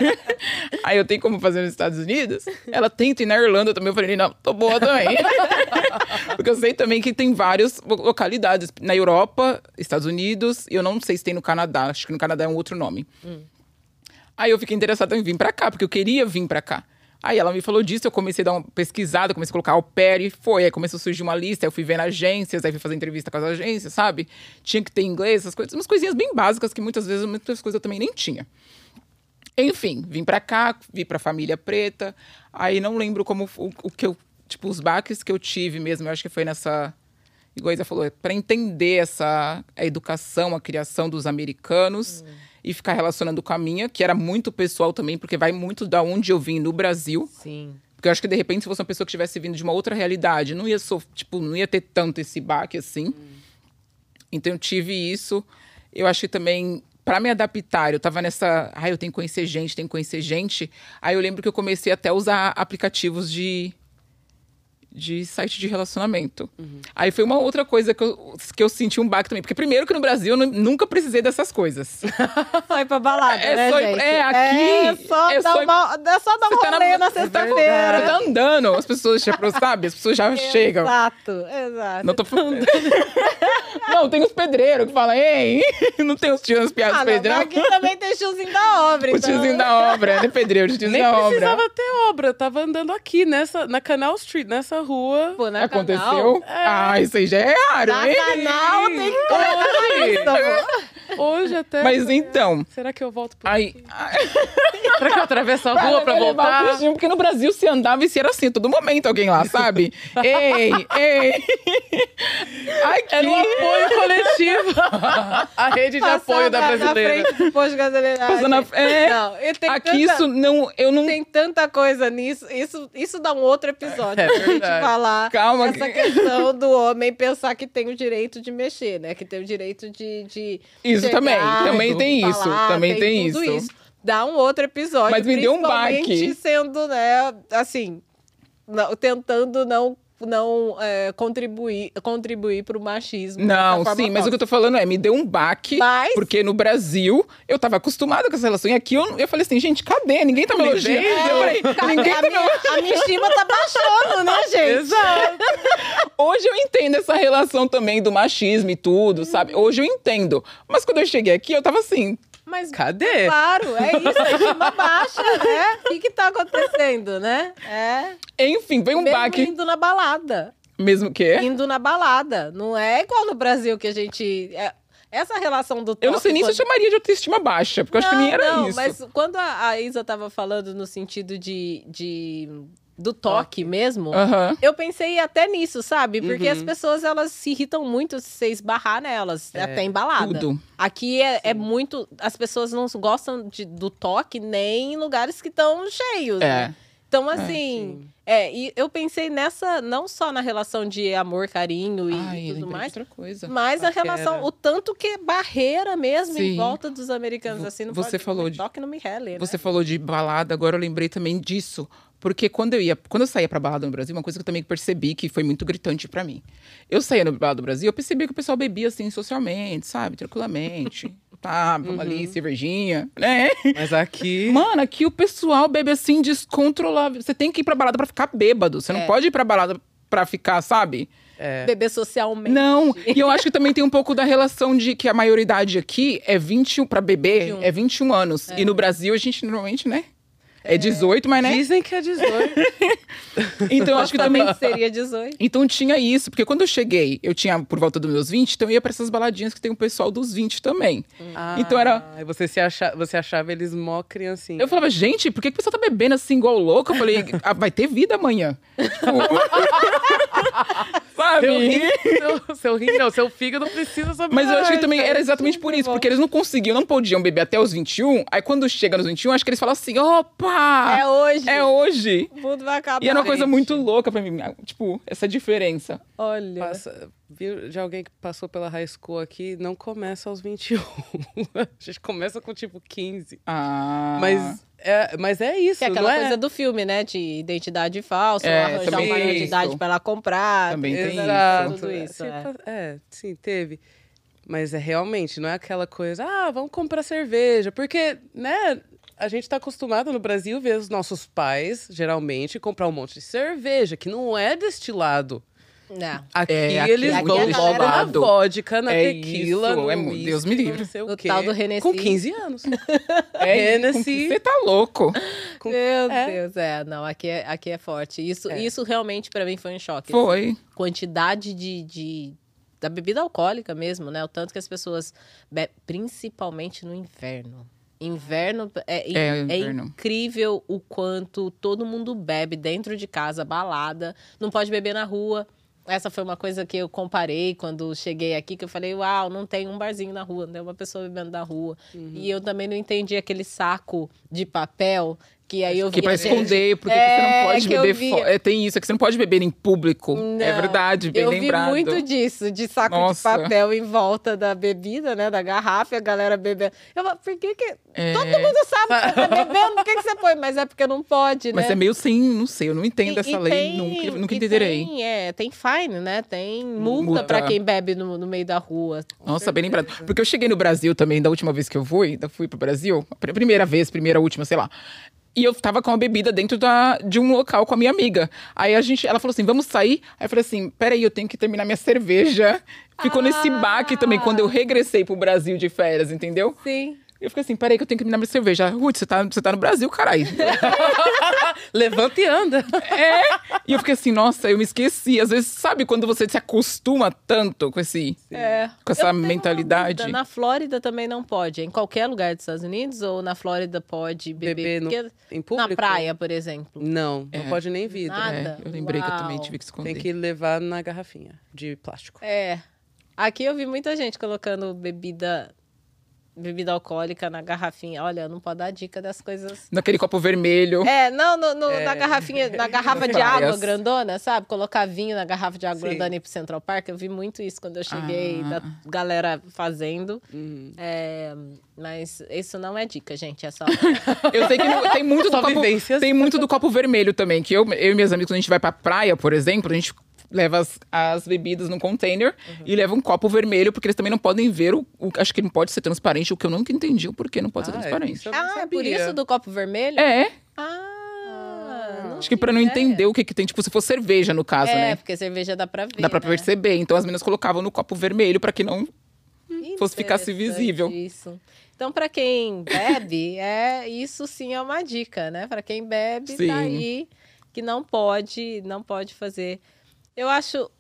Aí eu tenho como fazer nos Estados Unidos? Ela tenta ir na Irlanda também. Eu falei, não, tô boa também. Porque eu sei também que tem várias lo- localidades. Na Europa, Estados Unidos, e eu não sei se tem no Canadá. Acho que no Canadá é um outro nome. Aí eu fiquei interessada em vir pra cá, porque eu queria vir pra cá. Aí ela me falou disso, eu comecei a dar uma pesquisada, comecei a colocar au pair e foi. Aí começou a surgir uma lista, eu fui vendo agências, aí fui fazer entrevista com as agências, sabe? Tinha que ter inglês, essas coisas, umas coisinhas bem básicas que muitas vezes, muitas coisas eu também nem tinha. Enfim, vim pra cá, vim pra família preta. Aí não lembro como o, o que eu. Tipo, os baques que eu tive mesmo, eu acho que foi nessa. Igual a Isa falou, para entender essa a educação, a criação dos americanos e ficar relacionando com a minha, que era muito pessoal também, porque vai muito da onde eu vim no Brasil. Sim. Porque eu acho que de repente, se fosse uma pessoa que tivesse vindo de uma outra realidade, não ia, so, tipo, não ia ter tanto esse baque assim. Então eu tive isso. Eu acho que também, para me adaptar, eu tava nessa. Ai, eu tenho que conhecer gente, tenho que conhecer gente. Aí eu lembro que eu comecei até a usar aplicativos de. De site de relacionamento. Aí foi uma outra coisa que eu, que eu senti um baque também. Porque, primeiro, que no Brasil eu nu- nunca precisei dessas coisas. Foi pra balada, É né, só- gente? é, aqui É só é dar, só- uma, é só dar um Você tá na- rolê na Você sexta-feira. tá andando, as pessoas sabe, as pessoas já chegam. Exato, exato. Não tô falando. não, tem os pedreiros que falam, ei, não tem os tios, os piados Ah, pedreiros. aqui também tem tiozinho da obra. O então- tiozinho da obra, né? Pedreiro, tiozinho Nem da obra. precisava ter obra, eu tava andando aqui, nessa, na Canal Street, nessa rua. Pô, na Aconteceu? Canal, Ah, isso aí já é raro, na hein? canal tem que isso. Hoje até. Mas então, Será que eu volto por aí... Será que eu atravesso a rua pra voltar? coxinho, Porque no Brasil se andava e se era assim, todo momento alguém lá, sabe? ei, ei. Aqui. Era um apoio coletivo. a rede de apoio da brasileira. Na frente do posto de na- é. Não, tem Aqui tanta- isso não... Eu não... Tem tanta coisa nisso. Isso, isso dá um outro episódio É verdade. Falar. Calma Essa que- questão do homem pensar que tem o direito de mexer, né? Que tem o direito de. de Isso chegar, também, também tem falar, isso, também tem tudo isso. Dá um outro episódio. Mas me deu um baque. sendo, né, assim, não- tentando não. Não é, contribuir, contribuir pro machismo. Não, dessa forma sim, mas o que eu tô falando é, me deu um baque, Mas- porque no Brasil eu tava acostumada com essa relação. E aqui eu, eu falei assim, gente, cadê? Ninguém tá me elogiando. Ninguém- Eu falei, Cara, ninguém a, tá me minha, a minha estima tá baixando, né, gente? Exato. Hoje eu entendo essa relação também do machismo e tudo, sabe? Hoje eu entendo. Mas quando eu cheguei aqui, eu tava assim, Mas Cadê? Claro, é isso, a estima baixa, né? O que que tá acontecendo, né? É. enfim, veio um Mesmo baque. indo na balada. Mesmo que? Indo na balada. Não é igual no Brasil que a gente. É, essa relação do toque... Eu não sei nem quando... se eu chamaria de autoestima baixa, porque eu acho que nem era não, isso. mas quando a, a Isa tava falando no sentido de... de do toque, mesmo, Aham. eu pensei até nisso, sabe? Porque Uhum. as pessoas, elas se irritam muito se você esbarrar nelas, É, até embalada. Tudo. Aqui é, é muito... As pessoas não gostam de- do toque nem em lugares que estão cheios, né? É. Então, assim... É, e eu pensei nessa... Não só na relação de amor, carinho e Ai, tudo mais... outra coisa. Mas a Paquera. relação, o tanto que é barreira mesmo em Sim. volta dos americanos, assim, não você pode, falou de- toque não me rele, né? Você falou de balada, agora eu lembrei também disso. Porque quando eu ia, quando eu saía pra balada no Brasil, uma coisa que eu também percebi que foi muito gritante pra mim. Eu saía no balada do Brasil, eu percebi que o pessoal bebia assim socialmente, sabe, tranquilamente. Tá, vamos ali, cervejinha, né? Mas aqui. Mano, aqui o pessoal bebe assim descontrolável. Você tem que ir pra balada pra ficar bêbado. Você É. não pode ir pra balada pra ficar, sabe? É. Beber socialmente. Não, e eu acho que também tem um pouco da relação de que a maioridade aqui é 21 para beber, 21. é 21 anos. E no Brasil a gente normalmente, né? É 18, mas né? Dizem que é 18. Então eu acho que também seria 18. então tinha isso, porque quando eu cheguei, eu tinha por volta dos meus 20, então eu ia pra essas baladinhas que tem o pessoal dos 20 também. Então era Ah, você, se acha, você achava eles mó criancinha. eu falava, gente, por que, que o pessoal tá bebendo assim igual louco? Eu falei, "Ah, vai ter vida amanhã. Sabe? Seu rim, seu, seu rim, não, seu fígado precisa saber. Mas eu acho que também era exatamente por isso, porque eles não conseguiam, não podiam beber até os 21. Aí quando chega nos 21, acho que eles falam assim: opa! É hoje. É hoje! O mundo vai acabar. E era uma coisa muito louca pra mim, tipo, essa diferença. Olha. Passa, viu de alguém que passou pela high school aqui, não começa aos 21. a gente começa com tipo 15. Ah. Mas é, mas é isso, Que é aquela não é? coisa do filme, né? De identidade falsa, É, arranjar uma tem maior de idade isso. pra ela comprar. Também tem Exato. Tudo isso, É, é. tipo, é, sim, teve. Mas é realmente, não é aquela coisa, ah, vamos comprar cerveja. Porque, né, a gente tá acostumado no Brasil ver os nossos pais, geralmente, comprar um monte de cerveja, que não é destilado. Não. Aqui É, aqui eles é vão logo na vodka, na É tequila, isso, no é whisky, Deus me livre. Não sei o, O quê. tal do Hennessy. Com 15 anos. É, Hennessy. Você tá louco. Com- Meu é. Deus, é. Não, aqui é, aqui é forte. Isso, É. isso realmente pra mim foi um choque. Foi. quantidade de, de- da bebida alcoólica mesmo, né? O tanto que as pessoas bebem, principalmente no inverno. Inverno é, É, é inverno. incrível o quanto todo mundo bebe dentro de casa, balada, não pode beber na rua. Essa foi uma coisa que eu comparei quando cheguei aqui, que eu falei, uau, não tem um barzinho na rua, não tem uma pessoa bebendo na rua. Uhum. E eu também não entendi aquele saco de papel que aí eu Que pra esconder, porque É, você não pode que eu beber. É, tem isso, é que você não pode beber em público. é Não, verdade, bem eu lembrado. vi muito disso, de saco Nossa. de papel em volta da bebida, né? Da garrafa, e a galera bebendo. Eu falo, por que que... É. Todo mundo sabe que você tá bebendo, por que que você põe? Mas é porque não pode, Mas né? é meio sem, não sei, eu não entendo E- essa e lei, tem- nunca, nunca entenderei. Tem, é, tem fine, né? Tem multa, Multa. pra quem bebe no, no meio da rua. Nossa, bem lembrado. Porque eu cheguei no Brasil também, da última vez que eu fui, eu fui pro Brasil, primeira vez, primeira, última, sei lá. E eu tava com uma bebida dentro da, de um local com a minha amiga. Aí a gente, ela falou assim, vamos sair? Aí eu falei assim, peraí, eu tenho que terminar minha cerveja. Ficou nesse Ah. baque também, quando eu regressei pro Brasil de férias, entendeu? Sim. Eu fiquei assim, peraí que eu tenho que terminar minha cerveja. Ruth, você tá, você tá no Brasil, caralho. Levanta e anda. É. E eu fiquei assim, nossa, eu me esqueci. Às vezes, sabe quando você se acostuma tanto com esse. É. Com essa mentalidade. Na Flórida também não pode. Em qualquer lugar dos Estados Unidos ou na Flórida pode beber? Beber no- em público? Na praia, por exemplo. Não, não É. pode nem vidro. Nada. É, eu lembrei que eu também Uau. tive que esconder. Tem que levar na garrafinha de plástico. É. Aqui eu vi muita gente colocando bebida bebida alcoólica na garrafinha. Olha, não pode dar dica das coisas. Naquele copo vermelho. É, não, no, no- É. na garrafinha, na garrafa de água grandona, sabe? Colocar vinho na garrafa de água Sim. grandona e ir pro Central Park. Eu vi muito isso quando eu cheguei, Ah. da galera fazendo. Uhum. É, mas isso não é dica, gente. É só. Eu sei que não- tem muito do copo, tem muito do copo vermelho também, que eu, eu e meus amigos, quando a gente vai pra praia, por exemplo, a gente leva as, as bebidas num container e leva um copo vermelho, porque eles também não podem ver o, o- acho que não pode ser transparente, o que eu nunca entendi o porquê não pode ser Ah, é, transparente. ah, é por isso do copo vermelho? É, Ah, não acho que pra não entender o que que tem, tipo, se for cerveja no caso, É, né? porque cerveja dá pra ver. Dá pra né? perceber. Então as meninas colocavam no copo vermelho pra que não fosse ficasse visível. Isso. Então, para quem bebe, é isso sim é uma dica, né? Para quem bebe, Sim. tá aí que não pode, não pode fazer. Eu acho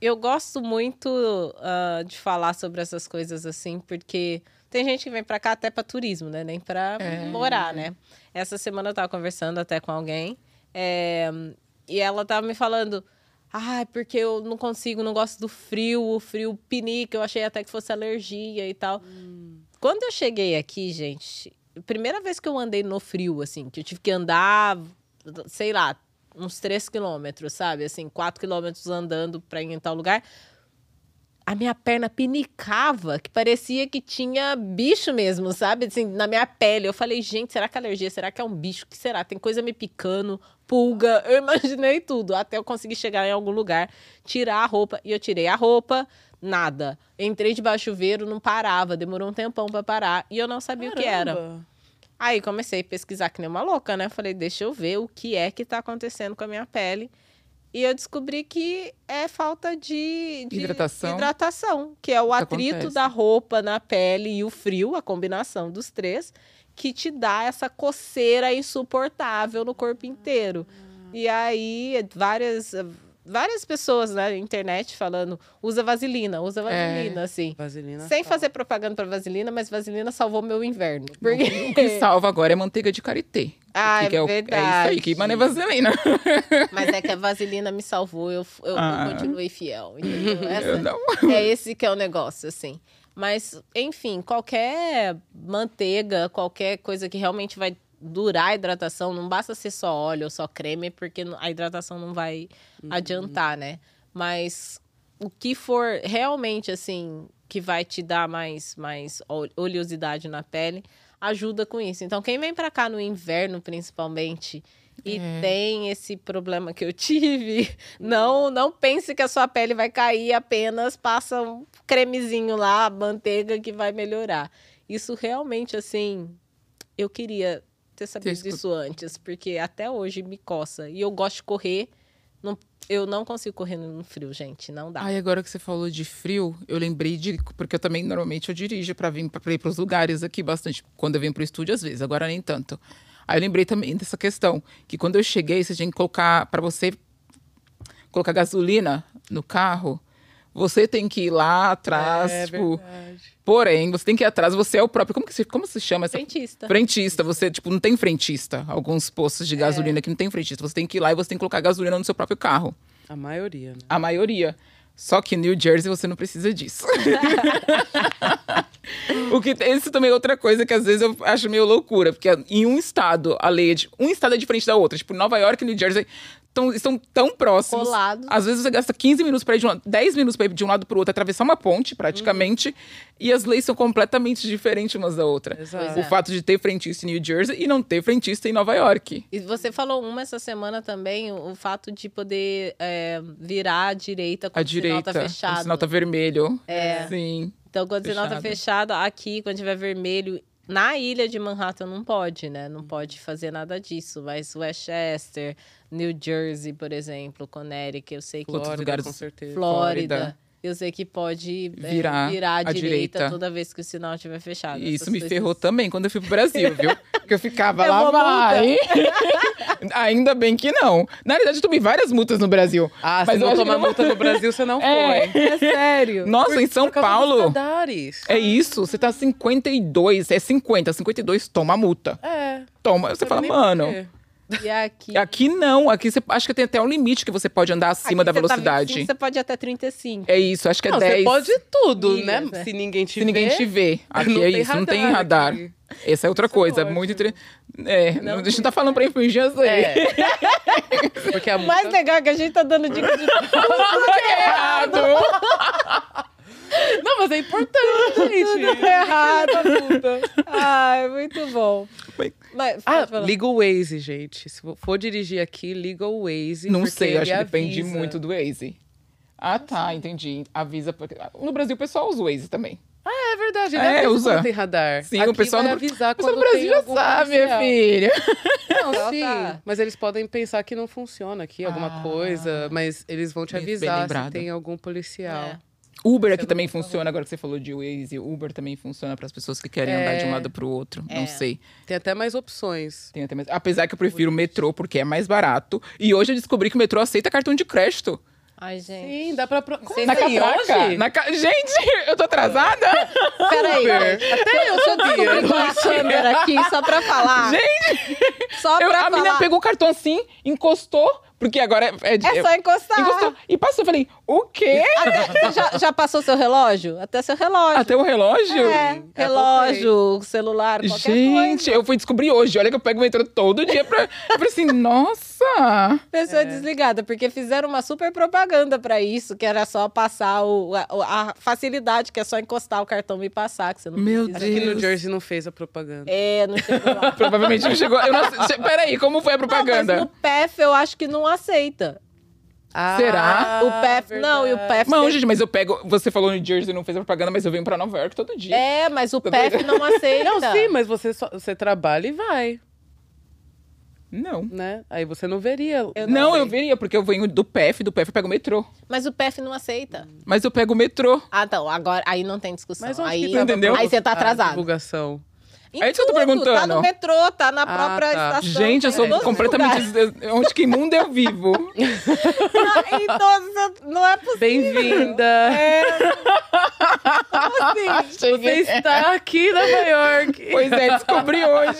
eu gosto muito uh, de falar sobre essas coisas assim, porque tem gente que vem para cá até para turismo, né? Nem para é. morar, né? Essa semana eu tava conversando até com alguém é, e ela tava me falando. Ah, porque eu não consigo, não gosto do frio, o frio pinica, eu achei até que fosse alergia e tal. Hum. Quando eu cheguei aqui, gente, primeira vez que eu andei no frio, assim, que eu tive que andar, sei lá, uns 3 quilômetros, sabe? Assim, 4 quilômetros andando para ir em tal lugar. A minha perna pinicava, que parecia que tinha bicho mesmo, sabe? Assim, na minha pele. Eu falei, gente, será que é alergia? Será que é um bicho? O que será? Tem coisa me picando, pulga. Eu imaginei tudo, até eu conseguir chegar em algum lugar, tirar a roupa. E eu tirei a roupa, nada. Entrei debaixo do chuveiro, não parava. Demorou um tempão para parar. E eu não sabia Caramba. o que era. Aí comecei a pesquisar que nem uma louca, né? Falei, deixa eu ver o que é que tá acontecendo com a minha pele. E eu descobri que é falta de, de hidratação. hidratação, que é o atrito acontece. da roupa na pele e o frio, a combinação dos três, que te dá essa coceira insuportável no corpo inteiro. E aí, várias várias pessoas na internet falando usa vaselina, usa vaselina, é, assim. Vaselina Sem salva. fazer propaganda para vaselina, mas vaselina salvou meu inverno. Porque... O que salva agora é manteiga de karité. Ah, é, é, verdade. é isso aí, que mano é vaselina. Mas é que a vaselina me salvou, eu, eu, ah. eu continuei fiel. Essa, é esse que é o negócio, assim. Mas, enfim, qualquer manteiga, qualquer coisa que realmente vai durar a hidratação, não basta ser só óleo ou só creme, porque a hidratação não vai uhum. adiantar, né? Mas o que for realmente assim que vai te dar mais mais oleosidade na pele, ajuda com isso. Então, quem vem para cá no inverno, principalmente, e é. tem esse problema que eu tive, não não pense que a sua pele vai cair, apenas passa um cremezinho lá, manteiga que vai melhorar. Isso realmente assim, eu queria ter sabido disso antes, porque até hoje me coça. E eu gosto de correr. Não, eu não consigo correr no frio, gente. Não dá. Ai, agora que você falou de frio, eu lembrei de. Porque eu também normalmente eu dirijo para vir para ir para os lugares aqui bastante. Quando eu venho para o estúdio, às vezes, agora nem tanto. Aí eu lembrei também dessa questão, que quando eu cheguei, você tinha que colocar, para você colocar gasolina no carro, você tem que ir lá atrás, é, tipo. Verdade. Porém, você tem que ir atrás, você é o próprio. Como que se, como se chama essa? Frentista. Frentista. Você, tipo, não tem frentista. Alguns postos de é. gasolina é. que não tem frentista. Você tem que ir lá e você tem que colocar gasolina no seu próprio carro. A maioria, né? A maioria. Só que New Jersey você não precisa disso. o que isso também é outra coisa que às vezes eu acho meio loucura, porque em um estado a lei é de, um estado é diferente da outra, tipo Nova York e New Jersey tão, estão tão próximos. Colados. Às vezes você gasta 15 minutos para ir de um lado, 10 minutos para ir de um lado para o outro, atravessar uma ponte, praticamente. Uhum. E as leis são completamente diferentes umas da outra. Exato. O fato de ter frentista em New Jersey e não ter frentista em Nova York. E você falou uma essa semana também, o, fato de poder é, virar à direita quando a direita, o sinal tá fechado. O sinal tá vermelho. É. Sim. Então, quando o sinal tá fechado, aqui, quando tiver vermelho, na ilha de Manhattan não pode, né? Não pode fazer nada disso. Mas Westchester, New Jersey, por exemplo, Connecticut, eu sei que... Flórida, lugares, com certeza. Flórida. Flórida. Eu sei que pode é, virar, virar à, direita, direita, toda vez que o sinal estiver fechado. E isso me coisas... ferrou também quando eu fui pro Brasil, viu? Porque eu ficava eu lá, vai. Ainda bem que não. Na realidade, eu tomei várias multas no Brasil. Ah, mas se não tomar multa no Brasil, você não é. foi. É sério. Nossa, por, em São Paulo. É isso, você tá 52, é 50, 52, toma multa. É. Toma, você fala, mano. E aqui? Aqui não. Aqui você acho que tem até um limite que você pode andar acima aqui da velocidade. Tá 25, você pode ir até 35. É isso, acho que é não, 10. Você pode tudo, né? né? Se ninguém te Se ninguém te vê. Aqui não é isso, não tem radar. Aqui. Essa é outra isso coisa, é muito. É, não, a gente não tá falando pra infringir as leis. É. Porque a multa... mais legal é que a gente tá dando dica de tudo que é errado. Não, mas é importante, gente. Tudo errado. Ai, muito bom. Mas, ah, liga o Waze, gente. Se for dirigir aqui, liga o Waze. Não sei, acho que depende muito do Waze. Ah, tá, entendi. Avisa. Porque... No Brasil, o pessoal usa o Waze também. Ah, é verdade. Ele é, usa. quando tem radar. Sim, Aqui o pessoal vai no... avisar quando no Brasil já sabe, minha filha. Não, sim. Tá. Mas eles podem pensar que não funciona aqui, alguma ah, coisa. Mas eles vão te avisar se tem algum policial. É. Uber aqui também funciona, agora que você falou de Waze, Uber também funciona para as pessoas que querem é, andar de um lado para o outro. É. Não sei. Tem até mais opções. Tem até mais... Apesar que eu prefiro o metrô porque é mais barato. E hoje eu descobri que o metrô aceita cartão de crédito. Ai, gente. Sim, dá pra. Pro... Como Na assim, catraca? hoje? Na ca- Gente, eu tô atrasada? Peraí. Até eu sabia. Desligar a câmera aqui só pra falar. Gente, Só eu- pra a falar. menina pegou o cartão assim, encostou, porque agora é, é, É só encostar. encostou e passou. Eu falei, o quê? Até- já, já passou seu relógio? Até seu relógio. Até o relógio? É, relógio, celular, qualquer Gente, coisa. eu fui descobrir hoje. Olha que eu pego o metrô todo dia pra. Eu falei assim, nossa! Pessoa desligada, porque fizeram uma super propaganda pra isso, que era só passar o, a, a facilidade, que é só encostar o cartão e passar, que você não Meu precisa. Acho que Deus. no Jersey não fez a propaganda. É, não chegou lá. Provavelmente não chegou. Eu não... Peraí, como foi a Não, propaganda? mas no PEF eu acho que não aceita. Ah, Será? o PEF, não, e o verdade. PEF... Não, gente, mas eu pego. Você falou no Jersey não fez a propaganda, mas eu venho pra Nova York todo dia. É, mas o PEF não aceita. Não, sim, mas você, só, você trabalha e vai, Não. né? Aí você não veria. Eu Não, sei. eu veria, porque eu venho do PF, do PF eu pego o metrô. Mas o PEF não aceita. Mas eu pego o metrô. Ah, então, agora aí não tem discussão. Mas aí, entendeu? aí você tá provo- a atrasado. divulgação. Em É isso que eu tô tudo, perguntando. Tá no metrô, tá na Ah, própria tá. estação. Gente, eu tá sou completamente. lugares. Onde que mundo eu vivo? Tá em todos, não é possível. Bem-vinda! É. Como assim? Você está aqui em Nova York. Pois é, descobri hoje.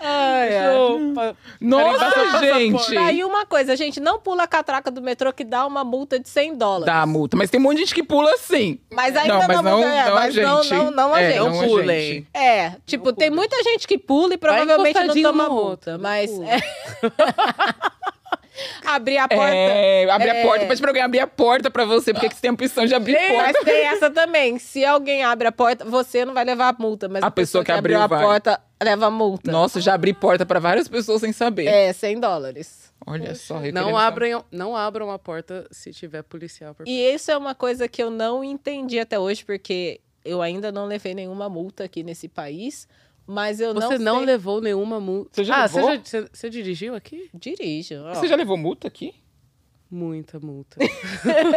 Ai, ai. Opa. Nossa, gente. Daí uma coisa, gente, não pula a catraca do metrô que dá uma multa de 100 dólares. Dá a multa, mas tem um monte de gente que pula assim. Mas ainda não, mas não, não, é, não não, gente. não, não a É, gente. Não não pulem. gente. É, tipo, tem muita gente que pula e provavelmente não toma multa, mas é. abrir a porta. É, abre É. a porta, pede pra alguém abrir a porta pra você, porque que você tem a opção de abrir Mas porta. tem essa também. Se alguém abre a porta, você não vai levar a multa, mas A a, pessoa que abriu abriu a vai. porta leva a multa. Nossa, já abri porta pra várias pessoas sem saber. É, 100 dólares. Olha só, eu Não abram, não abram a porta se tiver policial por E isso é uma coisa que eu não entendi até hoje, porque eu ainda não levei nenhuma multa aqui nesse país, mas eu Você não não sei... levou nenhuma multa. Você já ah, levou? Você, já, você, você dirigiu aqui? Dirijo. ó. Você já levou multa aqui? Muita multa.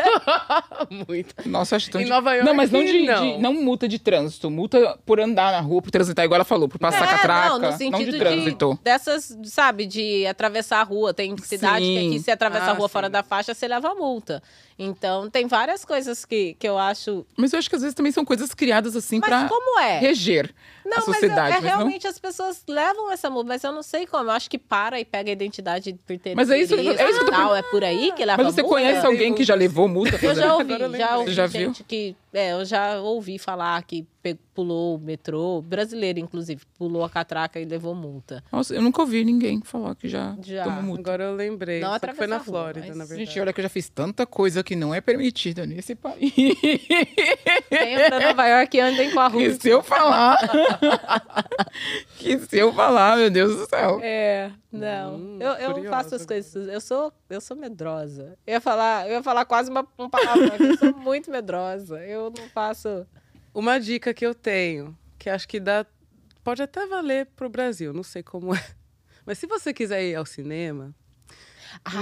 Muita. Nossa, acho tão Em de- Nova York, Não, mas não de, não. de- não multa de trânsito, multa por andar na rua, por transitar, igual ela falou, por passar É, catraca, não, no sentido de trânsito. dessas, sabe, de atravessar a rua. Tem cidade que Sim. aqui se atravessa Ah, a rua fora sim. da faixa, você leva multa. Então, tem várias coisas que, que eu acho... Mas eu acho que às vezes também são coisas criadas assim Mas pra como é? reger Não, a sociedade. mas, é, mas não- realmente as pessoas levam essa multa, mas eu não sei como. Eu acho que para e pega a identidade por ter Mas é isso- é isso que eu tô tal. É por aí que leva Mas você conhece alguém que já levou multa? Eu já ouvi, eu já ouvi Você já viu? gente que... É, eu já ouvi falar que pulou o metrô, brasileiro inclusive, pulou a catraca e levou multa. Nossa, eu nunca ouvi ninguém falar que já, Já. tomou multa. Agora eu lembrei. Não Só que foi na rua, Flórida, mas- na verdade. Gente, olha que eu já fiz tanta coisa que não é permitida nesse país. Venham pra Nova York e andem com a rua. que se eu falar. que se eu falar, meu Deus do céu. É, não. Hum, eu eu curiosa faço as coisas. Eu sou, eu sou medrosa. Eu ia falar, eu ia falar quase uma, um palavrão. aqui, Eu sou muito medrosa. Eu não faço. Uma dica que eu tenho, que acho que dá. Pode até valer pro Brasil, não sei como é. Mas se você quiser ir ao cinema,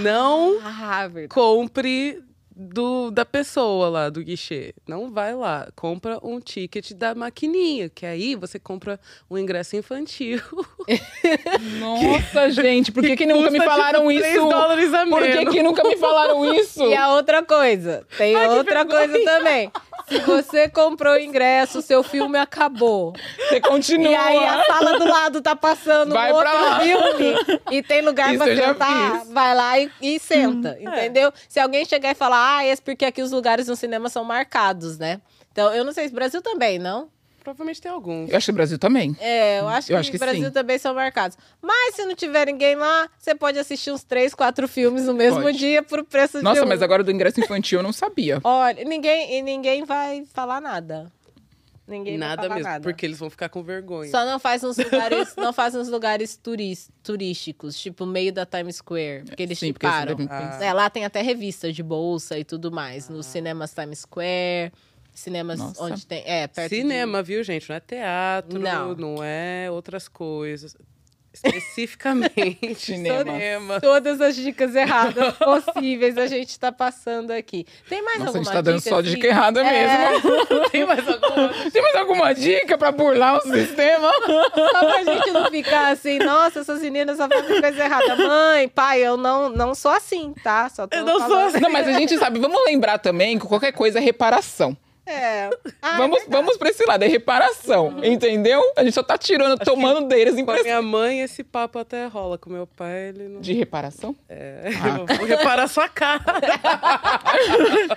não Ah, compre do, da pessoa lá, do guichê. Não vai lá. Compra um ticket da maquininha, que aí você compra um ingresso infantil. Nossa, gente, por que, que nunca me Custa, falaram tipo, 3 isso? dólares a Por que, menos. que nunca me falaram isso? E a outra coisa, tem Ai, que outra coisa também. Se você comprou o ingresso, seu filme acabou. Você continua. E aí a sala do lado tá passando Vai um pra outro lá. filme e tem lugar Isso pra sentar, vai lá e, e senta, É. entendeu? Se alguém chegar e falar, ah, esse porque aqui os lugares no cinema são marcados, né? Então, eu não sei se Brasil também, não? Provavelmente tem alguns. Eu acho que o Brasil também. É, eu acho Eu que acho que Brasil sim. também são marcados. Mas se não tiver ninguém lá, você pode assistir uns três, quatro filmes no mesmo Pode. dia por preço de Nossa, um. mas agora do ingresso infantil eu não sabia. Olha, ninguém, e ninguém vai falar nada. Ninguém vai Nada falar mesmo, nada. porque eles vão ficar com vergonha. Só não faz nos lugares, não faz nos lugares turis, turísticos, tipo meio da Times Square, porque eles Sim, porque Ah. É, lá tem até revista de bolsa e tudo mais, nos cinemas Times Square, cinemas Nossa. onde tem, é, perto de- Cinema, viu, gente? Não é teatro, Não. não, é outras coisas. Especificamente Cinema. cinema. Todas as dicas erradas possíveis a gente tá passando aqui. Tem mais Nossa, a alguma gente tá dando dica, só assim? dica errada É, mesmo. Tem mais alguma? Tem mais alguma dica pra burlar o sistema? Só pra gente não ficar assim, nossa, essas meninas só fazem coisa errada. Mãe, pai, eu não, não sou assim, tá? Só tô Eu não sou falando- assim. Não, mas a gente sabe, vamos lembrar também que qualquer coisa é reparação. É. Ah, vamos, é vamos pra esse lado, é reparação, entendeu? A gente só tá tirando, tomando deles Com a impressão. minha mãe, esse papo até rola. Com meu pai, ele não. De reparação? É, eu vou reparar sua cara.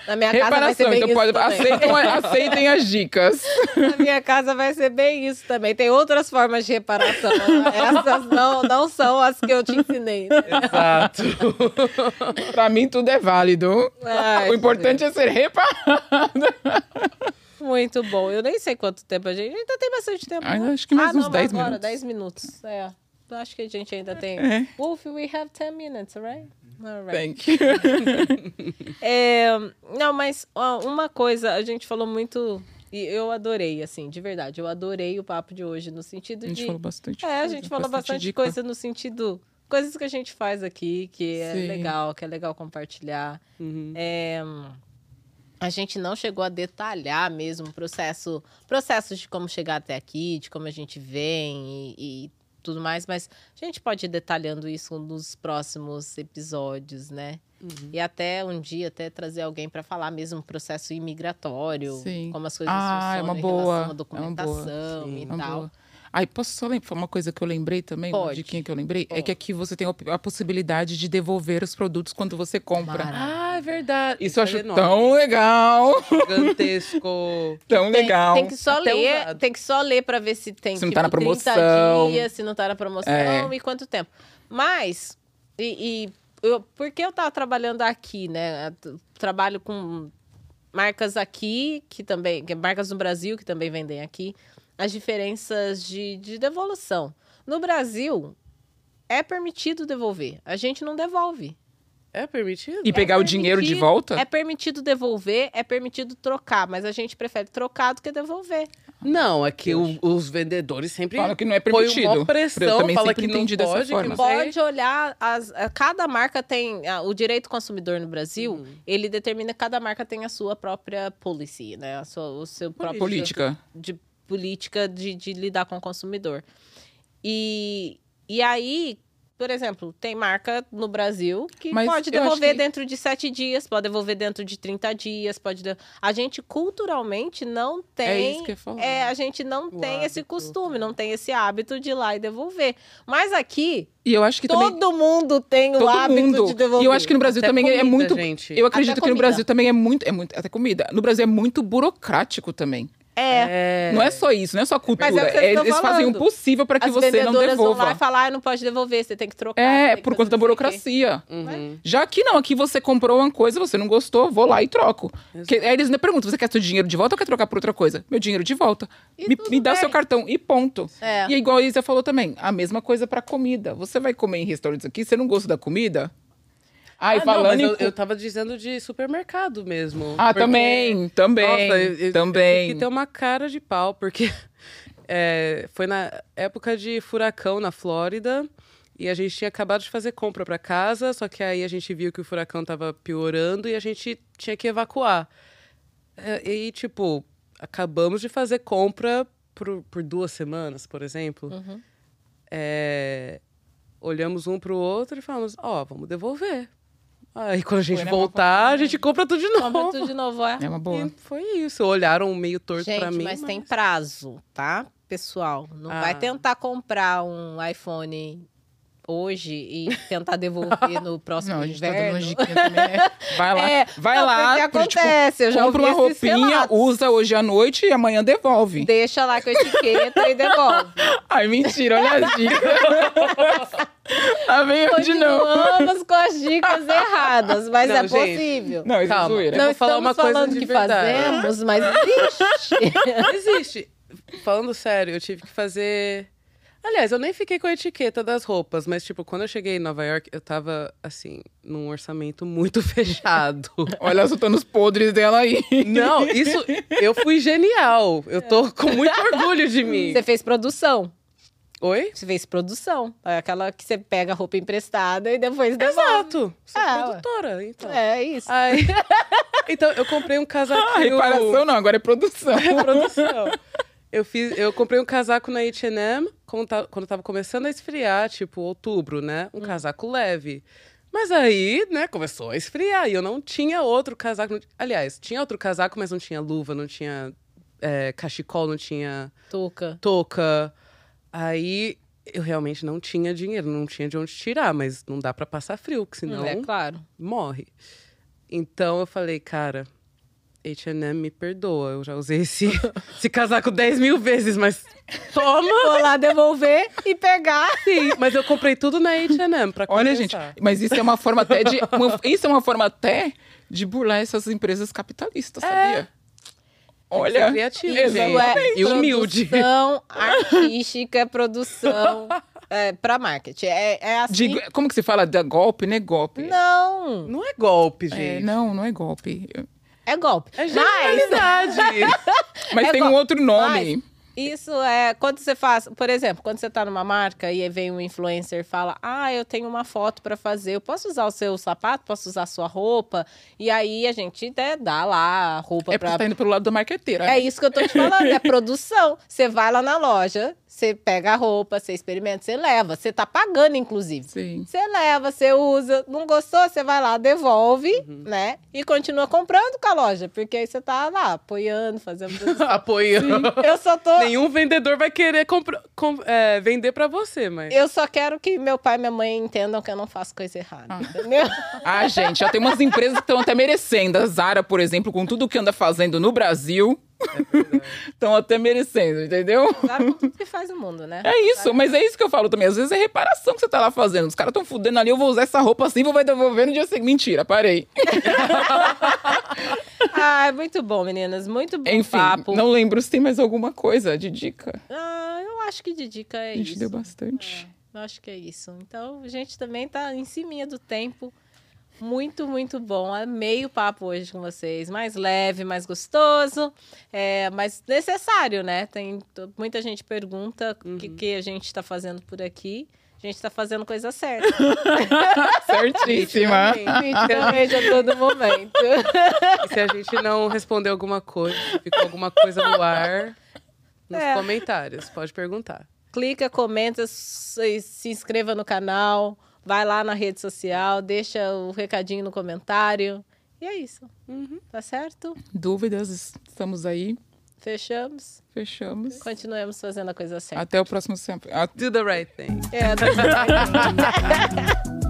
Na minha casa vai ser reparação, bem então isso pode, também. aceitem, aceitem as dicas. Na minha casa vai ser bem isso também. Tem outras formas de reparação. Essas não, não são as que eu te ensinei. Exato. pra mim tudo é válido. Ai, o importante é ser reparado. Muito bom. Eu nem sei quanto tempo a gente. Ainda tem bastante tempo. Né? acho que mais ah, uns não, 10 agora, minutos. 10 minutos. É. Eu acho que a gente ainda tem. É. Wolf, we have 10 minutes, right? Alright. Thank you. É, não, mas ó, uma coisa, a gente falou muito. E eu adorei, assim, de verdade. Eu adorei o papo de hoje, no sentido A gente de. falou bastante É, a coisa, gente falou bastante dica. coisa no sentido. Coisas que a gente faz aqui, que é Sim. legal, que é legal compartilhar. Uhum. É, a gente não chegou a detalhar mesmo o processo, processos de como chegar até aqui, de como a gente vem e, e tudo mais, mas a gente pode ir detalhando isso nos próximos episódios, né? Uhum. E até um dia até trazer alguém para falar mesmo processo imigratório, Sim. como as coisas Ah, é funcionam uma em boa, relação à é uma boa. documentação Sim. e Uma tal. boa. Aí, posso só lembrar uma coisa que eu lembrei também? Uma Pode. diquinha que eu lembrei? É Pode. que aqui você tem a possibilidade de devolver os produtos quando você compra. Maravilha. Ah, é verdade. Isso eu acho é enorme. tão legal. gigantesco. Tão Tem- legal. Tem, que só Até ler, usado. tem que só ler para ver se tem Se não tipo, tá na 30 promoção. dias, se não tá na promoção É. e quanto tempo. Mas e, e eu, porque eu tava trabalhando aqui, né? Eu Trabalho com marcas aqui que também, que é marcas no Brasil que também vendem aqui, as diferenças de, de devolução. No Brasil é permitido devolver, a gente não devolve. É permitido? E pegar o dinheiro de volta? É permitido devolver, é permitido trocar, mas a gente prefere trocar do que devolver. Não, é que o- os vendedores sempre Fala que não é permitido. uma pressão, Eu também fala que não dessa pode, que forma. sei. Pode olhar, as, a- cada marca tem, a- o direito consumidor no Brasil, Uhum. ele determina que cada marca tem a sua própria policy, né? A sua, o seu próprio Política. de política de, de lidar com o consumidor. E, e aí, por exemplo, tem marca no Brasil que Mas pode devolver que- dentro de sete dias, pode devolver dentro de 30 dias, pode... de- A gente culturalmente não tem... É isso que eu falar. é, a gente não O tem esse hábito. costume, não tem esse hábito de ir lá e devolver. Mas aqui, E eu acho que também. todo mundo tem o Todo hábito mundo. de devolver. E eu acho que no Brasil Até também é comida, muito. gente. Eu acredito Até que no comida. Brasil também é muito, é muito. Até comida. No Brasil é muito burocrático também. É. É. Não é só isso, não é só cultura. Mas é o que É, eles fazem o falando. possível para que As você não vendedoras vão lá devolva. e falar, ah, não pode devolver, você tem que trocar. É, que por conta da burocracia. Uhum. Já aqui não, aqui você comprou uma coisa, você não gostou, vou lá e troco. Que, aí eles me perguntam, você quer seu dinheiro de volta ou quer trocar por outra coisa? Meu dinheiro de volta. E Me, me dá bem. seu cartão e ponto. É. E é igual a Isa falou também, a mesma coisa pra comida. Você vai comer em restaurantes aqui, você não gosta da comida? Ai, Ah, não, falando mas em... eu, eu tava dizendo de supermercado mesmo. Ah, porque- também, também, Nossa, eu, também. Que ter uma cara de pau, porque é, foi na época de furacão na Flórida. E a gente tinha acabado de fazer compra para casa, só que aí a gente viu que o furacão tava piorando e a gente tinha que evacuar. É, E, tipo, acabamos de fazer compra por, por duas semanas, por exemplo. Uhum. É, olhamos um pro outro e falamos, ó, vamos devolver. Aí quando a gente voltar, a gente compra tudo de novo. Compra tudo de novo, é. É uma boa. E foi isso. Olharam meio torto Gente, pra mim. mas, tem prazo, tá? Pessoal, não Ah. vai tentar comprar um iPhone hoje e tentar devolver no próximo Não, a gente tá dando também. né? Vai lá, É, vai não, lá. tipo, acontece, eu já compra uma roupinha, relatos. usa hoje à noite e amanhã devolve. Deixa lá com a etiqueta e devolve. Ai, mentira, olha as dicas. Vem eu de novo. Continuamos com as dicas erradas, mas Não, é gente. possível. Não, isso é Calma. zoeira. Eu Não vou falar estamos uma coisa falando de que verdade. fazemos, mas existe. Existe. Falando sério, eu tive que fazer. Aliás, eu nem fiquei com a etiqueta das roupas, mas, tipo, quando eu cheguei em Nova York, eu tava, assim, num orçamento muito fechado. Olha soltando os podres dela aí. Não, isso. Eu fui genial. Eu tô com muito orgulho de mim. Você fez produção. Oi? Você fez produção. É aquela que você pega a roupa empretada e depois devolve. Exato. Sou É, produtora, então. É isso. Aí, então, eu comprei um Ah, casaquinho. reparação não, agora é produção. produção. Eu, fiz, eu comprei um casaco na H&M quando, ta- quando tava começando a esfriar, tipo, outubro, né? Um casaco leve. Mas aí, né, começou a esfriar e eu não tinha outro casaco. não- Aliás, tinha outro casaco, mas não tinha luva, não tinha é, cachecol, não tinha Tuca. touca. Aí eu realmente não tinha dinheiro, não tinha de onde tirar, mas não dá pra passar frio, que senão É claro. morre. Então eu falei, cara, H&M me perdoa, eu já usei esse, esse casaco 10 mil vezes, mas toma! Vou lá devolver e pegar. Sim, mas eu comprei tudo na H&M pra Olha, compensar. gente, mas isso é uma forma até de. uma- isso é uma forma até de burlar essas empresas capitalistas, sabia? Olha. criativo, Isso gente. é E humilde. Produção artística, produção é, para marketing. É, é assim. de- como que se fala? Da golpe, né? Golpe. Não, Não é golpe, É, gente. não, não é golpe. É golpe. É Mas. Mas É tem um outro nome. Isso é quando você faz, por exemplo, quando você tá numa marca e vem um influencer e fala: Ah, eu tenho uma foto para fazer, eu posso usar o seu sapato, posso usar a sua roupa. E aí a gente né, dá lá a roupa É pra. você tá indo pelo lado da marqueteira. É isso que eu tô te falando, é produção. Você vai lá na loja, você pega a roupa, você experimenta, você leva. Você tá pagando, inclusive. Sim. Você leva, você usa. Não gostou, você vai lá, devolve, Uhum. né? E continua comprando com a loja. Porque aí você tá lá apoiando, fazendo. Apoiando. Eu só tô. Nenhum vendedor vai querer compra- com- é, vender pra você, mas... Eu só quero que meu pai e minha mãe entendam que eu não faço coisa errada, entendeu? Ah, gente, já tem umas empresas que estão até merecendo. A Zara, por exemplo, com tudo que anda fazendo no Brasil, estão até merecendo, entendeu? Sabe com tudo que faz o mundo, né? É isso, mas é isso que eu falo também. Às vezes é reparação que você tá lá fazendo. Os caras estão fudendo ali, eu vou usar essa roupa assim, vou vai devolver no dia seguinte. Mentira, parei. Ah, é muito bom, meninas. Muito bom Enfim, papo. não lembro se tem mais alguma coisa de dica. Ah, eu acho que de dica é A gente isso. deu bastante. Eu acho que é isso. Então, a gente também tá em cima do tempo. Muito, muito bom. Amei o papo hoje com vocês. Mais leve, mais gostoso, é, mas necessário, né? Tem muita gente pergunta o que, que a gente está fazendo por aqui. A gente está fazendo coisa certa. Certíssima. Nitidamente a todo momento. E se a gente não responder alguma coisa, ficou alguma coisa no ar, nos É. comentários, pode perguntar. Clica, comenta, se, se inscreva no canal, vai lá na rede social, deixa o recadinho no comentário. E é isso. Tá certo? Dúvidas, estamos aí. Fechamos. Fechamos. Continuemos fazendo a coisa certa. Até o próximo sempre. Do the right thing. É, tá certo.